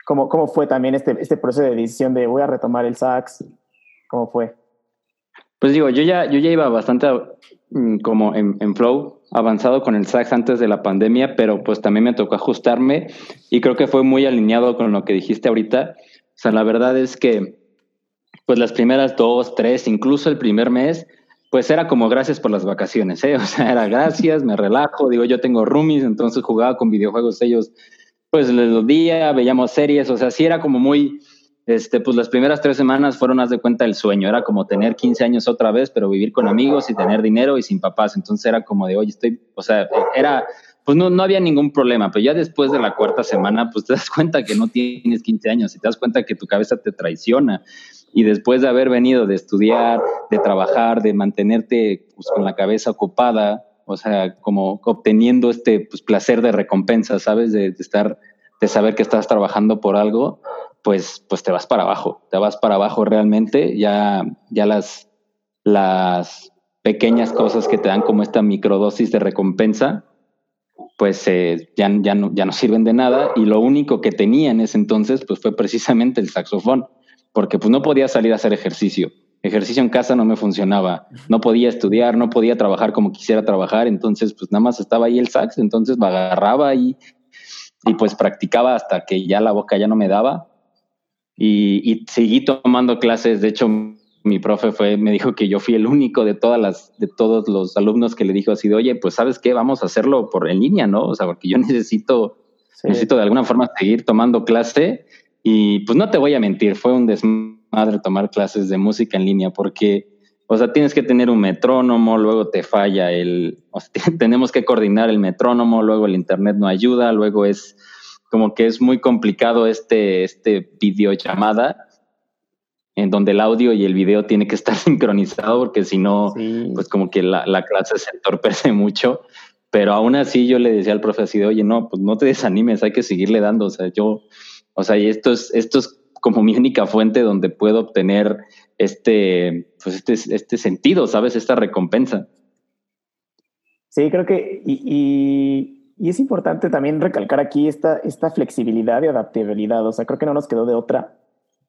cómo, cómo fue también este, este proceso de decisión de voy a retomar el sax? ¿Cómo fue? Pues digo, yo ya, yo ya iba bastante mm, como en, en, flow, avanzado con el sax antes de la pandemia, pero pues también me tocó ajustarme y creo que fue muy alineado con lo que dijiste ahorita. O sea, la verdad es que pues las primeras dos, tres, incluso el primer mes, pues era como gracias por las vacaciones, ¿eh? O sea, era gracias, me relajo, digo, yo tengo roomies, entonces jugaba con videojuegos ellos, pues los día, veíamos series, o sea, sí era como muy, este, pues las primeras tres semanas fueron, haz de cuenta, el sueño, era como tener 15 años otra vez, pero vivir con amigos y tener dinero y sin papás, entonces era como de, oye, estoy, o sea, era, pues no, no había ningún problema, pero ya después de la cuarta semana, pues te das cuenta que no tienes 15 años y te das cuenta que tu cabeza te traiciona. Y después de haber venido de estudiar, de trabajar, de mantenerte pues, con la cabeza ocupada, o sea, como obteniendo este pues, placer de recompensa, ¿sabes? De, estar, de saber que estás trabajando por algo, pues, pues te vas para abajo, te vas para abajo realmente, ya, ya las, las pequeñas cosas que te dan como esta microdosis de recompensa, pues eh, ya, ya, no, ya no sirven de nada y lo único que tenía en ese entonces pues fue precisamente el saxofón porque pues no podía salir a hacer ejercicio. Ejercicio en casa no me funcionaba, no podía estudiar, no podía trabajar como quisiera trabajar, entonces pues nada más estaba ahí el sax, entonces me agarraba y, y pues practicaba hasta que ya la boca ya no me daba y, y seguí tomando clases, de hecho mi profe fue, me dijo que yo fui el único de todas las, de todos los alumnos que le dijo así de, oye, pues sabes qué, vamos a hacerlo por en línea, ¿no? O sea, porque yo necesito, sí. necesito de alguna forma seguir tomando clase y pues no te voy a mentir, fue un desmadre tomar clases de música en línea porque, o sea, tienes que tener un metrónomo, luego te falla el, o sea, tenemos que coordinar el metrónomo, luego el internet no ayuda, luego es como que es muy complicado este, este videollamada. en donde el audio y el video tiene que estar sincronizado porque si no, pues como que la, la, clase se entorpece mucho. Pero aún así yo le decía al profe así de, oye, no, pues no te desanimes, hay que seguirle dando. O sea, yo, o sea, y esto es, esto es como mi única fuente donde puedo obtener este, pues este, este sentido, ¿sabes? Esta recompensa. Sí, creo que, y, y, es importante también recalcar aquí esta, esta flexibilidad y adaptabilidad. O sea, creo que no nos quedó de otra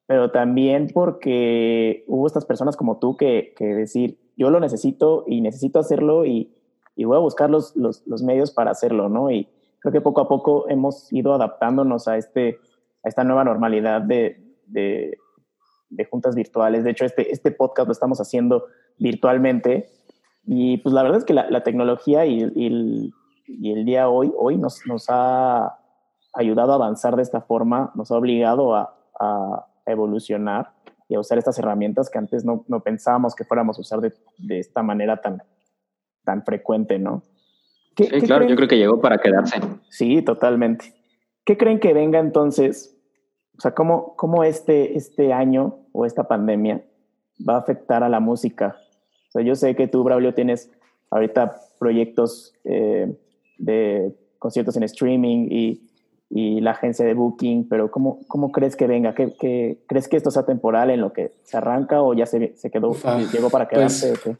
pero también porque hubo estas personas como tú que, que decir, yo lo necesito y necesito hacerlo y, y voy a buscar los, los, los, medios para hacerlo, ¿no? Y creo que poco a poco hemos ido adaptándonos a, este, a esta nueva normalidad de, de, de juntas virtuales. De hecho, este, este podcast lo estamos haciendo virtualmente y pues la verdad es que la, la tecnología y, y, el, y, el, día hoy, hoy nos, nos ha ayudado a avanzar de esta forma, nos ha obligado a, a evolucionar y a usar estas herramientas que antes no, no pensábamos que fuéramos a usar de, de, esta manera tan, tan frecuente, ¿no? ¿Qué, sí, ¿qué claro, creen? yo creo que llegó para quedarse. Sí, totalmente. ¿Qué creen que venga entonces? O sea, ¿cómo, cómo este, este año o esta pandemia va a afectar a la música? O sea, yo sé que tú, Braulio, tienes ahorita proyectos eh, de conciertos en streaming y y la agencia de booking, pero ¿cómo, cómo crees que venga? ¿Qué, qué, crees que esto sea temporal en lo que se arranca o ya se, se quedó, Ufa, llegó para quedarse? Pues,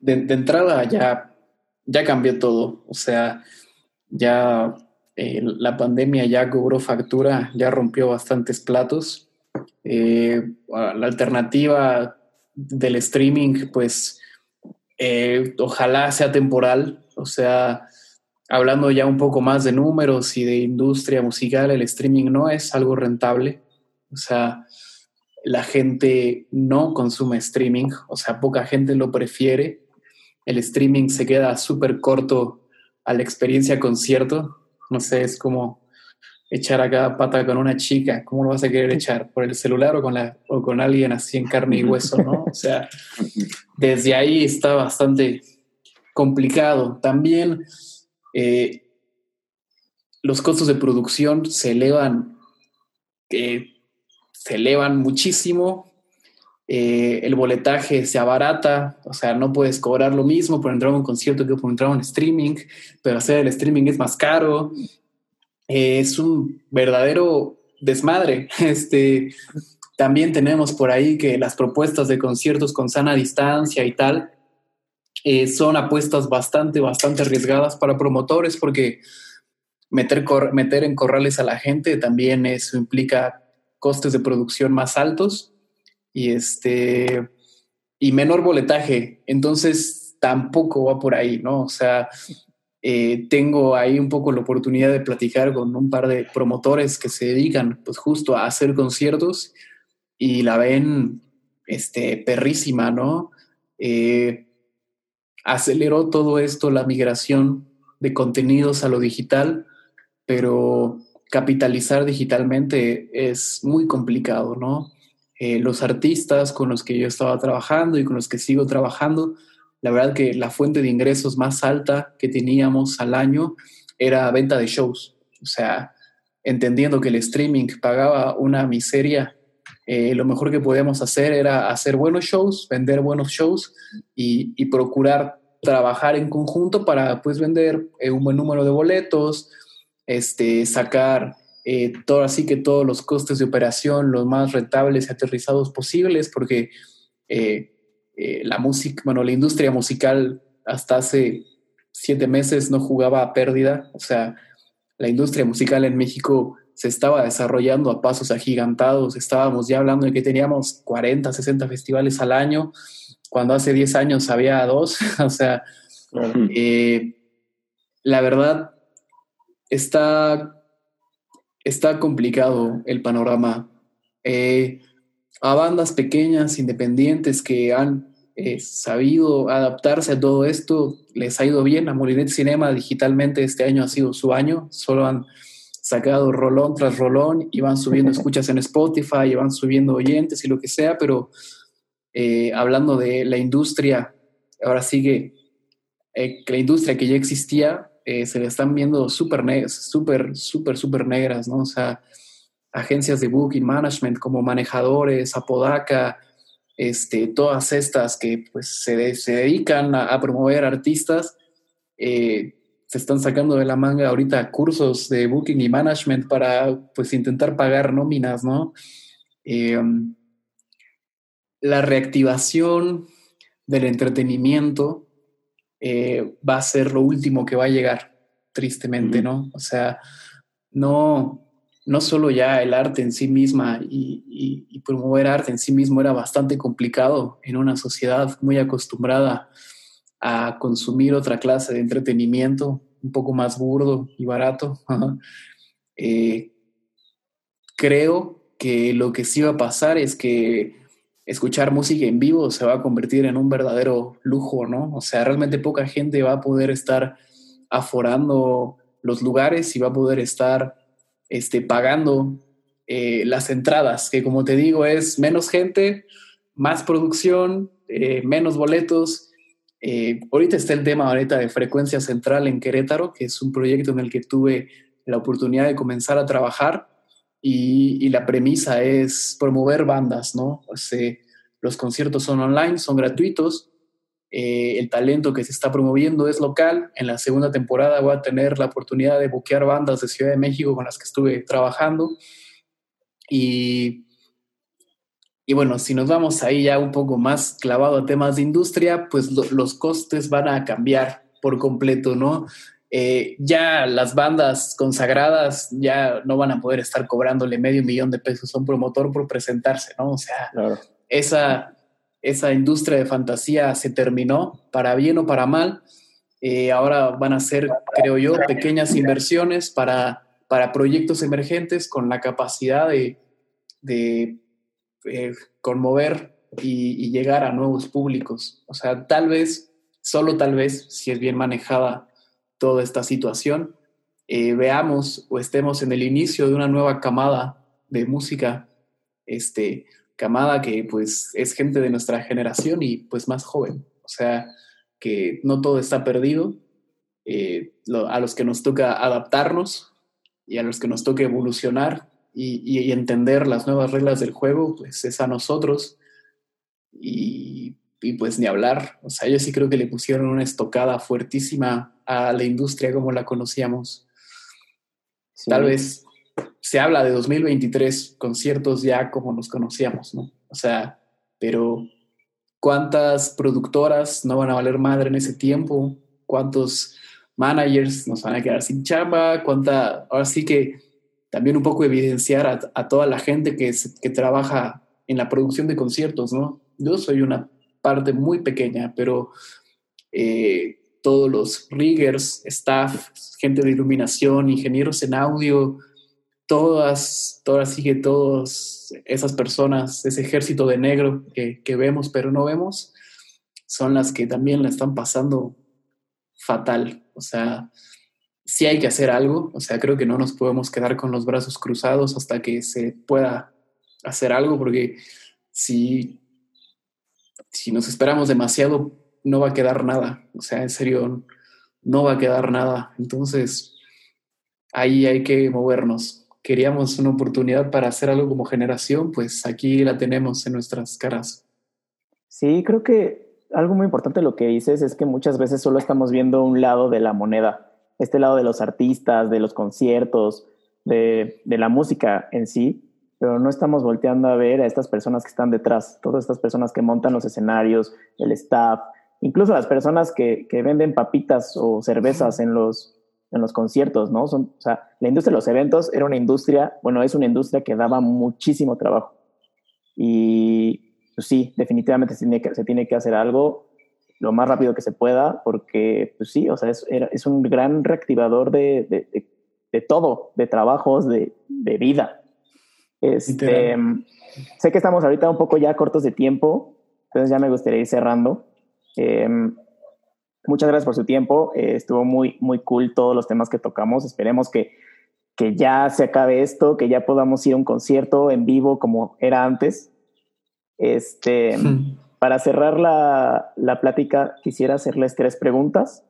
de, de, entrada ya, ya cambió todo, o sea, ya eh, la pandemia ya cobró factura, ya rompió bastantes platos. Eh, la alternativa del streaming, pues eh, ojalá sea temporal, o sea, hablando ya un poco más de números y de industria musical, el streaming no es algo rentable. O sea, la gente no consume streaming, o sea, poca gente lo prefiere. El streaming se queda súper corto a la experiencia concierto. No sé, es como echar acá pata con una chica. ¿Cómo lo vas a querer echar? ¿Por el celular o con, la, o con alguien así en carne y hueso, no? O sea, desde ahí está bastante complicado. También eh, los costos de producción se elevan, eh, se elevan muchísimo, eh, el boletaje se abarata, o sea, no puedes cobrar lo mismo por entrar a un concierto que por entrar a un streaming, pero hacer el streaming es más caro. Es un verdadero desmadre. Este, también tenemos por ahí que las propuestas de conciertos con sana distancia y tal, eh, son apuestas bastante, bastante arriesgadas para promotores porque meter, meter en corrales a la gente también eso implica costes de producción más altos y, este, y menor boletaje. Entonces tampoco va por ahí, ¿no? O sea, eh, tengo ahí un poco la oportunidad de platicar con un par de promotores que se dedican pues justo a hacer conciertos y la ven este, perrísima, ¿no? Eh, aceleró todo esto la migración de contenidos a lo digital, pero capitalizar digitalmente es muy complicado, ¿no? Eh, los artistas con los que yo estaba trabajando y con los que sigo trabajando, la verdad que la fuente de ingresos más alta que teníamos al año era venta de shows. O sea, entendiendo que el streaming pagaba una miseria, eh, lo mejor que podíamos hacer era hacer buenos shows, vender buenos shows y, procurar trabajar en conjunto para pues vender eh, un buen número de boletos, este, sacar eh, todo así que todos los costes de operación los más rentables y aterrizados posibles, porque eh, eh, la música, bueno, la industria musical hasta hace siete meses no jugaba a pérdida, o sea, la industria musical en México se estaba desarrollando a pasos agigantados, estábamos ya hablando de que teníamos 40, 60 festivales al año, cuando hace 10 años había dos, o sea, la verdad está, está complicado el panorama. Eh, a bandas pequeñas, independientes que han eh, sabido adaptarse a todo esto, les ha ido bien. A Molinet Cinema digitalmente este año ha sido su año, solo han sacado rolón tras rolón y van subiendo escuchas en Spotify y van subiendo oyentes y lo que sea, pero eh, hablando de la industria, ahora sigue eh, la industria que ya existía, eh, se le están viendo súper, súper, súper, súper negras, ¿no? O sea, agencias de booking management como manejadores, Apodaca, este, todas estas que pues, se, dedican a, promover artistas, eh, se están sacando de la manga ahorita cursos de booking y management para pues intentar pagar nóminas, ¿no? Eh, la reactivación del entretenimiento eh, va a ser lo último que va a llegar, tristemente, ¿no? O sea, no, no solo ya el arte en sí misma y, y, promover arte en sí mismo era bastante complicado en una sociedad muy acostumbrada a consumir otra clase de entretenimiento un poco más burdo y barato. Eh, creo que lo que sí va a pasar es que escuchar música en vivo se va a convertir en un verdadero lujo, ¿no? O sea, realmente poca gente va a poder estar aforando los lugares y va a poder estar este, pagando eh, las entradas, que como te digo es menos gente, más producción, eh, menos boletos eh, ahorita está el tema ahorita de Frecuencia Central en Querétaro, que es un proyecto en el que tuve la oportunidad de comenzar a trabajar y, la premisa es promover bandas, ¿no? los conciertos son online, son gratuitos, eh, el talento que se está promoviendo es local. En la segunda temporada voy a tener la oportunidad de buquear bandas de Ciudad de México con las que estuve trabajando y y bueno, si nos vamos ahí ya un poco más clavado a temas de industria, pues los costes van a cambiar por completo, ¿no? Eh, ya las bandas consagradas ya no van a poder estar cobrándole medio millón de pesos a un promotor por presentarse, ¿no? O sea, esa, esa industria de fantasía se terminó, para bien o para mal. Eh, ahora van a ser, creo yo, pequeñas inversiones para, para proyectos emergentes con la capacidad de, de eh, conmover y, llegar a nuevos públicos. O sea, tal vez, solo tal vez, si es bien manejada toda esta situación, eh, veamos o estemos en el inicio de una nueva camada de música, este, camada que pues es gente de nuestra generación y pues más joven. O sea, que no todo está perdido. Eh, a los que nos toca adaptarnos y a los que nos toca evolucionar y, entender las nuevas reglas del juego, pues es a nosotros. Y, pues ni hablar. O sea, yo sí creo que le pusieron una estocada fuertísima a la industria como la conocíamos. Tal vez se habla de 2023 conciertos ya como nos conocíamos, ¿no? O sea, pero ¿cuántas productoras no van a valer madre en ese tiempo? ¿Cuántos managers nos van a quedar sin chamba? ¿Cuánta? Ahora sí que también un poco evidenciar a, toda la gente que, que trabaja en la producción de conciertos, ¿no? Yo soy una parte muy pequeña, pero eh, todos los riggers, staff, gente de iluminación, ingenieros en audio, todas, todas sigue todas esas personas, ese ejército de negro que, vemos pero no vemos, son las que también la están pasando fatal. O sea, sí hay que hacer algo, o sea, creo que no nos podemos quedar con los brazos cruzados hasta que se pueda hacer algo, porque si, si nos esperamos demasiado, no va a quedar nada, o sea, en serio, no va a quedar nada. Entonces, ahí hay que movernos. Queríamos una oportunidad para hacer algo como generación, pues aquí la tenemos en nuestras caras. Sí, creo que algo muy importante lo que dices es que muchas veces solo estamos viendo un lado de la moneda este lado de los artistas, de los conciertos, de, la música en sí, pero no estamos volteando a ver a estas personas que están detrás, todas estas personas que montan los escenarios, el staff, incluso las personas que, venden papitas o cervezas en los, en los conciertos, ¿no? Son, o sea, la industria de los eventos era una industria, bueno, es una industria que daba muchísimo trabajo. Y pues sí, definitivamente se tiene que, se tiene que hacer algo lo más rápido que se pueda, porque, pues sí, o sea, es, es un gran reactivador de, de, de, todo, de trabajos, de, de vida. Este, sé que estamos ahorita un poco ya cortos de tiempo, entonces ya me gustaría ir cerrando. Em, muchas gracias por su tiempo, eh, estuvo muy, muy cool todos los temas que tocamos, esperemos que, que ya se acabe esto, que ya podamos ir a un concierto en vivo como era antes. Este, para cerrar la, la, plática, quisiera hacerles tres preguntas.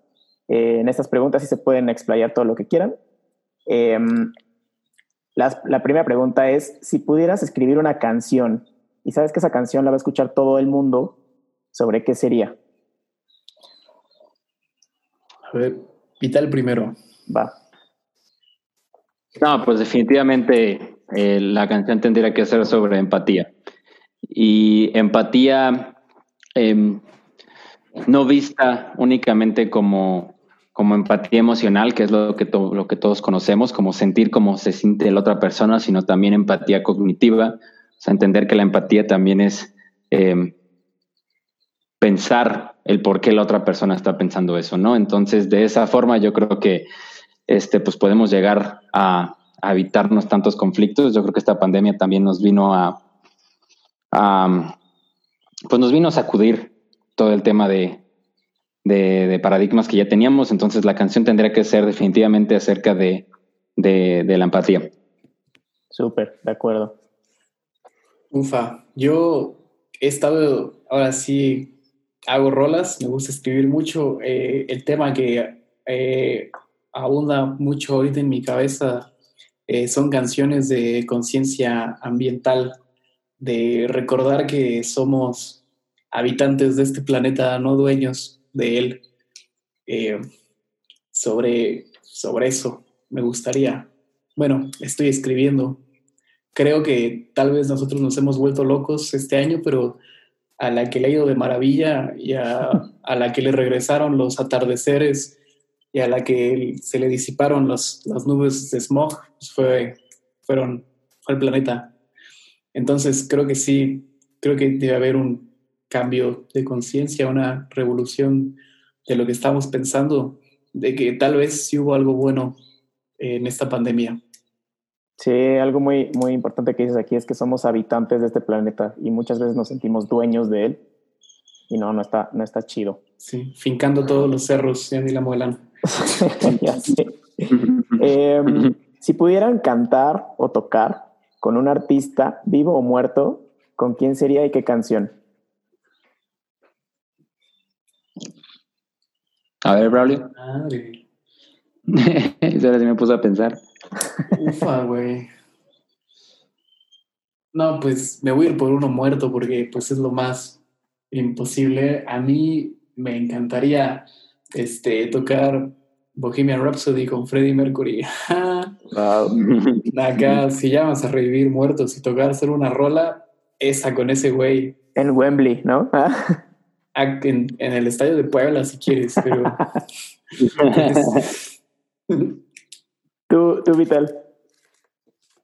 Eh, en estas preguntas sí se pueden explayar todo lo que quieran. Em, la, primera pregunta es, si pudieras escribir una canción y sabes que esa canción la va a escuchar todo el mundo, ¿sobre qué sería? A ver, Vital primero. Va. No, pues definitivamente eh, la canción tendría que ser sobre empatía. Y empatía em, no vista únicamente como como empatía emocional, que es lo que, lo que todos conocemos, como sentir cómo se siente la otra persona, sino también empatía cognitiva, o sea, entender que la empatía también es em, pensar el por qué la otra persona está pensando eso, ¿no? Entonces, de esa forma yo creo que este, pues podemos llegar a, evitarnos tantos conflictos. Yo creo que esta pandemia también nos vino a, a pues nos vino a sacudir todo el tema de, de, paradigmas que ya teníamos, entonces la canción tendría que ser definitivamente acerca de, la empatía. Súper, de acuerdo. Ufa, yo he estado, ahora sí, hago rolas, me gusta escribir mucho. Eh, el tema que eh, abunda mucho ahorita en mi cabeza eh, son canciones de conciencia ambiental, de recordar que somos habitantes de este planeta, no dueños, de él eh, sobre, sobre eso. Me gustaría, bueno, estoy escribiendo. Creo que tal vez nosotros nos hemos vuelto locos este año, pero a la que le ha ido de maravilla y a, la que le regresaron los atardeceres y a la que se le disiparon las nubes de smog, pues fue, fueron, fue el planeta. Entonces creo que sí, creo que debe haber un, cambio de conciencia, una revolución de lo que estamos pensando, de que tal vez sí hubo algo bueno en esta pandemia. Sí, algo muy, muy importante que dices aquí es que somos habitantes de este planeta y muchas veces nos sentimos dueños de él y no, no está, no está chido. Sí, fincando todos los cerros, ya ni la muelan. Em, si pudieran cantar o tocar con un artista, vivo o muerto, ¿con quién sería y qué canción? A ver, Braulio. Madre. Eso ahora sí me puso a pensar. Ufa, güey. No, pues me voy a ir por uno muerto porque pues es lo más imposible. A mí me encantaría este, tocar Bohemian Rhapsody con Freddie Mercury. wow. Acá, si llamas a revivir muertos y tocar hacer una rola, esa con ese güey. En Wembley, ¿no? en, el estadio de Puebla si quieres, pero... ¿Tú, tú, Vital?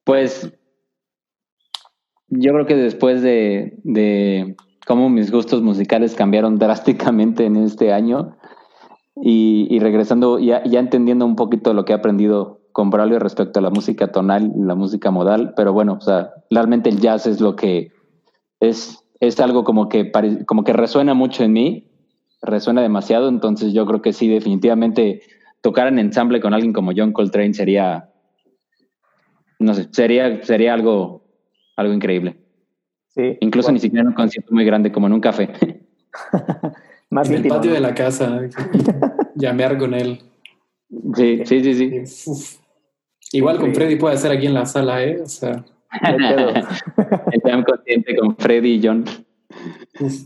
Pues yo creo que después de, de cómo mis gustos musicales cambiaron drásticamente en este año y, regresando, ya, ya entendiendo un poquito lo que he aprendido con Braulio respecto a la música tonal y la música modal, pero bueno, o sea, realmente el jazz es lo que es es algo como que, como que resuena mucho en mí, resuena demasiado, entonces yo creo que sí, definitivamente tocar en ensamble con alguien como John Coltrane sería, no sé, sería, sería algo, algo increíble. Sí, Incluso ni siquiera en un concierto muy grande como en un café. Más en el patio de la casa, llamear con él. Sí, sí, sí, sí. Igual con Freddy puede ser aquí en la sala, ¿eh? O sea. Están consciente con Freddy y John.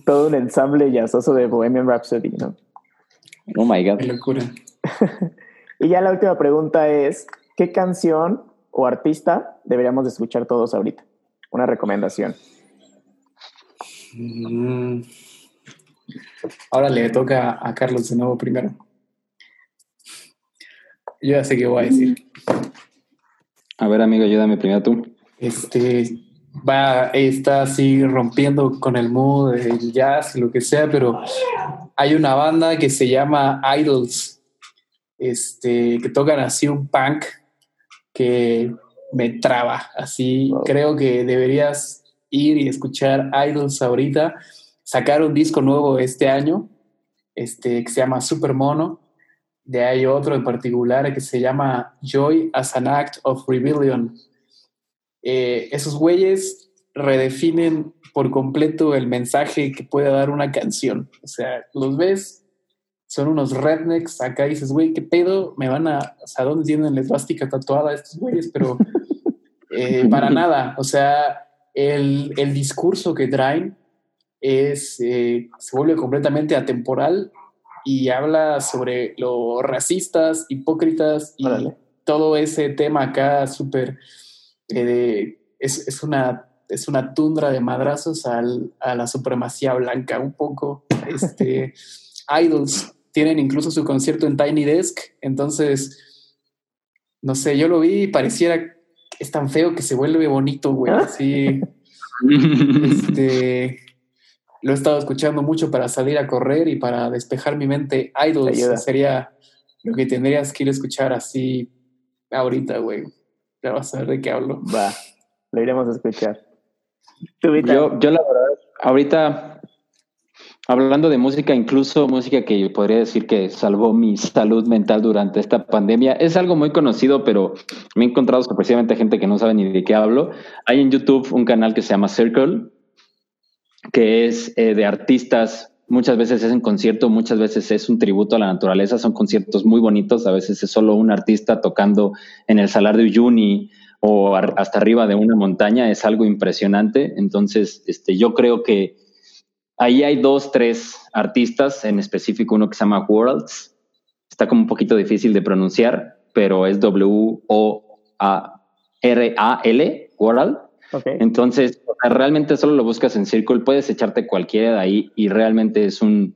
todo un ensamble jazzoso de Bohemian Rhapsody, ¿no? Oh my God. Qué locura. y ya la última pregunta es: ¿qué canción o artista deberíamos de escuchar todos ahorita? Una recomendación. Mm. Ahora le toca a Carlos de nuevo primero. Yo ya sé qué voy a decir. A ver, amigo, ayúdame primero tú este, va, está así rompiendo con el mood del jazz lo que sea, pero hay una banda que se llama Idols, este, que tocan así un punk que me traba, así creo que deberías ir y escuchar Idols ahorita, sacar un disco nuevo este año, este, que se llama Super Mono, de ahí otro en particular que se llama Joy as an Act of Rebellion eh, esos güeyes redefinen por completo el mensaje que puede dar una canción. O sea, los ves, son unos rednecks, acá dices, güey, ¿qué pedo? Me van a, o sea, ¿dónde tienen la esvástica tatuada estos güeyes? Pero Eh, para nada. O sea, el, el discurso que traen es, eh, se vuelve completamente atemporal y habla sobre los racistas, hipócritas y todo ese tema acá súper... Eh, es, es, una, es una tundra de madrazos al, a la supremacía blanca, un poco. Este, idols tienen incluso su concierto en Tiny Desk, entonces, no sé, yo lo vi y pareciera es tan feo que se vuelve bonito, güey. ¿Ah? Así. este, lo he estado escuchando mucho para salir a correr y para despejar mi mente. Idols sería lo que tendrías que ir a escuchar así ahorita, güey. Ya vas a ver de qué hablo. Va, lo iremos a escuchar. Yo, yo la verdad, ahorita Hablando de música, incluso música que podría decir que salvó mi salud mental durante esta pandemia, es algo muy conocido, pero me he encontrado sorpresivamente gente que no sabe ni de qué hablo. Hay en YouTube un canal que se llama Circle, que es eh, de artistas, muchas veces es en concierto, muchas veces es un tributo a la naturaleza, son conciertos muy bonitos, a veces es solo un artista tocando en el Salar de Uyuni o hasta arriba de una montaña, es algo impresionante. Entonces, este, yo creo que Ahí hay dos, tres artistas, en específico uno que se llama Worlds. Está como un poquito difícil de pronunciar, pero es W-O-R-A-L, World. Entonces, realmente solo lo buscas en Circle, puedes echarte cualquiera de ahí y realmente es un,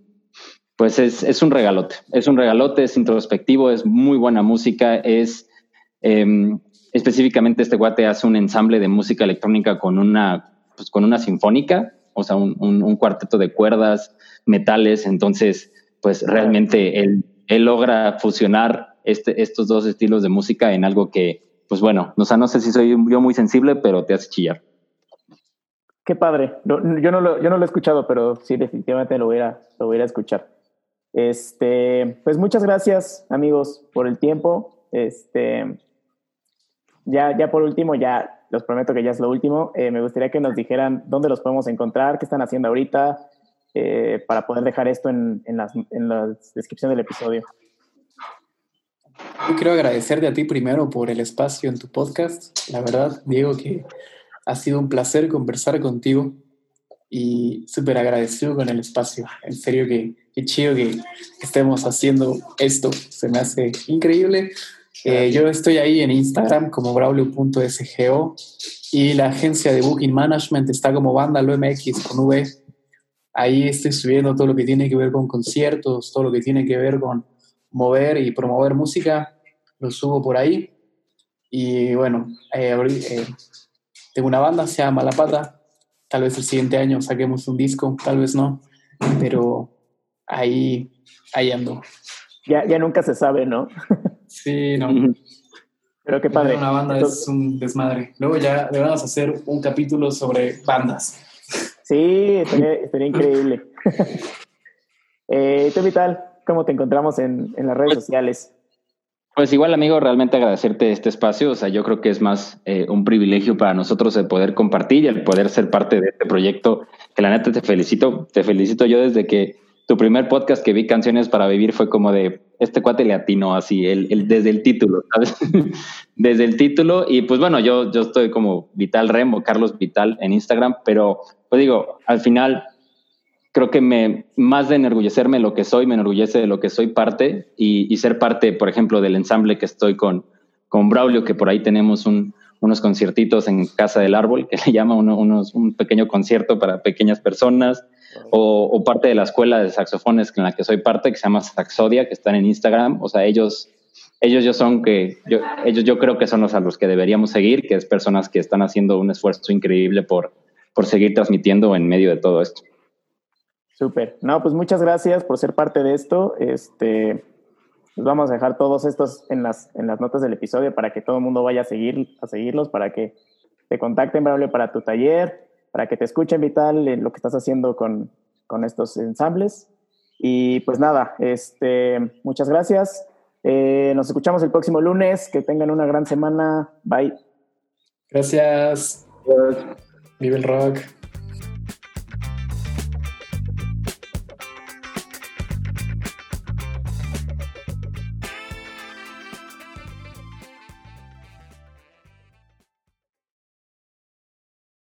pues es, es un regalote. Es un regalote, es introspectivo, es muy buena música, es em, específicamente este guate hace un ensamble de música electrónica con una, pues con una sinfónica o sea, un, cuarteto de cuerdas, metales, entonces, pues realmente él, él logra fusionar este, estos dos estilos de música en algo que, pues bueno, o sea, no sé si soy yo muy sensible, pero te hace chillar. Qué padre. yo, no lo, he escuchado, pero sí, definitivamente lo voy a, lo a escuchar. Este, pues muchas gracias, amigos, por el tiempo. Este, ya, ya por último, ya los prometo que ya es lo último. Eh, me gustaría que nos dijeran dónde los podemos encontrar, qué están haciendo ahorita, eh, para poder dejar esto en la descripción del episodio. Yo quiero agradecerte a ti primero por el espacio en tu podcast. La verdad, Diego, que ha sido un placer conversar contigo y súper agradecido con el espacio. En serio que qué chido que estemos haciendo esto. Se me hace increíble. Eh, yo estoy ahí en Instagram como braulio.sgo y la agencia de Booking Management está como Vándalo MX con V. Ahí estoy subiendo todo lo que tiene que ver con conciertos, todo lo que tiene que ver con mover y promover música. Lo subo por ahí. Y bueno, eh, eh, tengo una banda, se llama La Pata. Tal vez el siguiente año saquemos un disco, tal vez no. Pero ahí, ahí ando. Ya, ya nunca se sabe, ¿no? Sí, no. Pero qué padre. Una banda es un desmadre. Luego ya le vamos a hacer un capítulo sobre bandas. Sí, estaría, increíble. eh, ¿Tú, Vital? ¿Cómo te encontramos en, en las redes pues, sociales? Pues igual, amigo, realmente agradecerte este espacio. O sea, yo creo que es más eh, un privilegio para nosotros el poder compartir y el poder ser parte de este proyecto. Que la neta te felicito. Te felicito yo desde que tu primer podcast que vi Canciones para Vivir fue como de, este cuate le atinó así, el, desde el título, ¿sabes? desde el título. Y pues bueno, yo, yo estoy como Vital Remo, Carlos Vital en Instagram, pero pues digo, al final creo que me, más de enorgullecerme lo que soy, me enorgullece de lo que soy parte y, ser parte, por ejemplo, del ensamble que estoy con, con Braulio, que por ahí tenemos un, unos conciertitos en Casa del Árbol, que le llama unos, un pequeño concierto para pequeñas personas o, parte de la escuela de saxofones en la que soy parte, que se llama Saxodia, que están en Instagram. O sea, ellos, ellos yo son que, yo, ellos yo creo que son los a los que deberíamos seguir, que es personas que están haciendo un esfuerzo increíble por, por seguir transmitiendo en medio de todo esto. Súper. No, pues muchas gracias por ser parte de esto. Este, pues vamos a dejar todos estos en las, en las notas del episodio para que todo el mundo vaya a, seguir, a seguirlos, para que te contacten, para tu taller, para que te escuchen, Vital, en lo que estás haciendo con, con estos ensambles. Y pues nada, este, muchas gracias. Eh, nos escuchamos el próximo lunes. Que tengan una gran semana. Bye. Gracias. Vive el rock.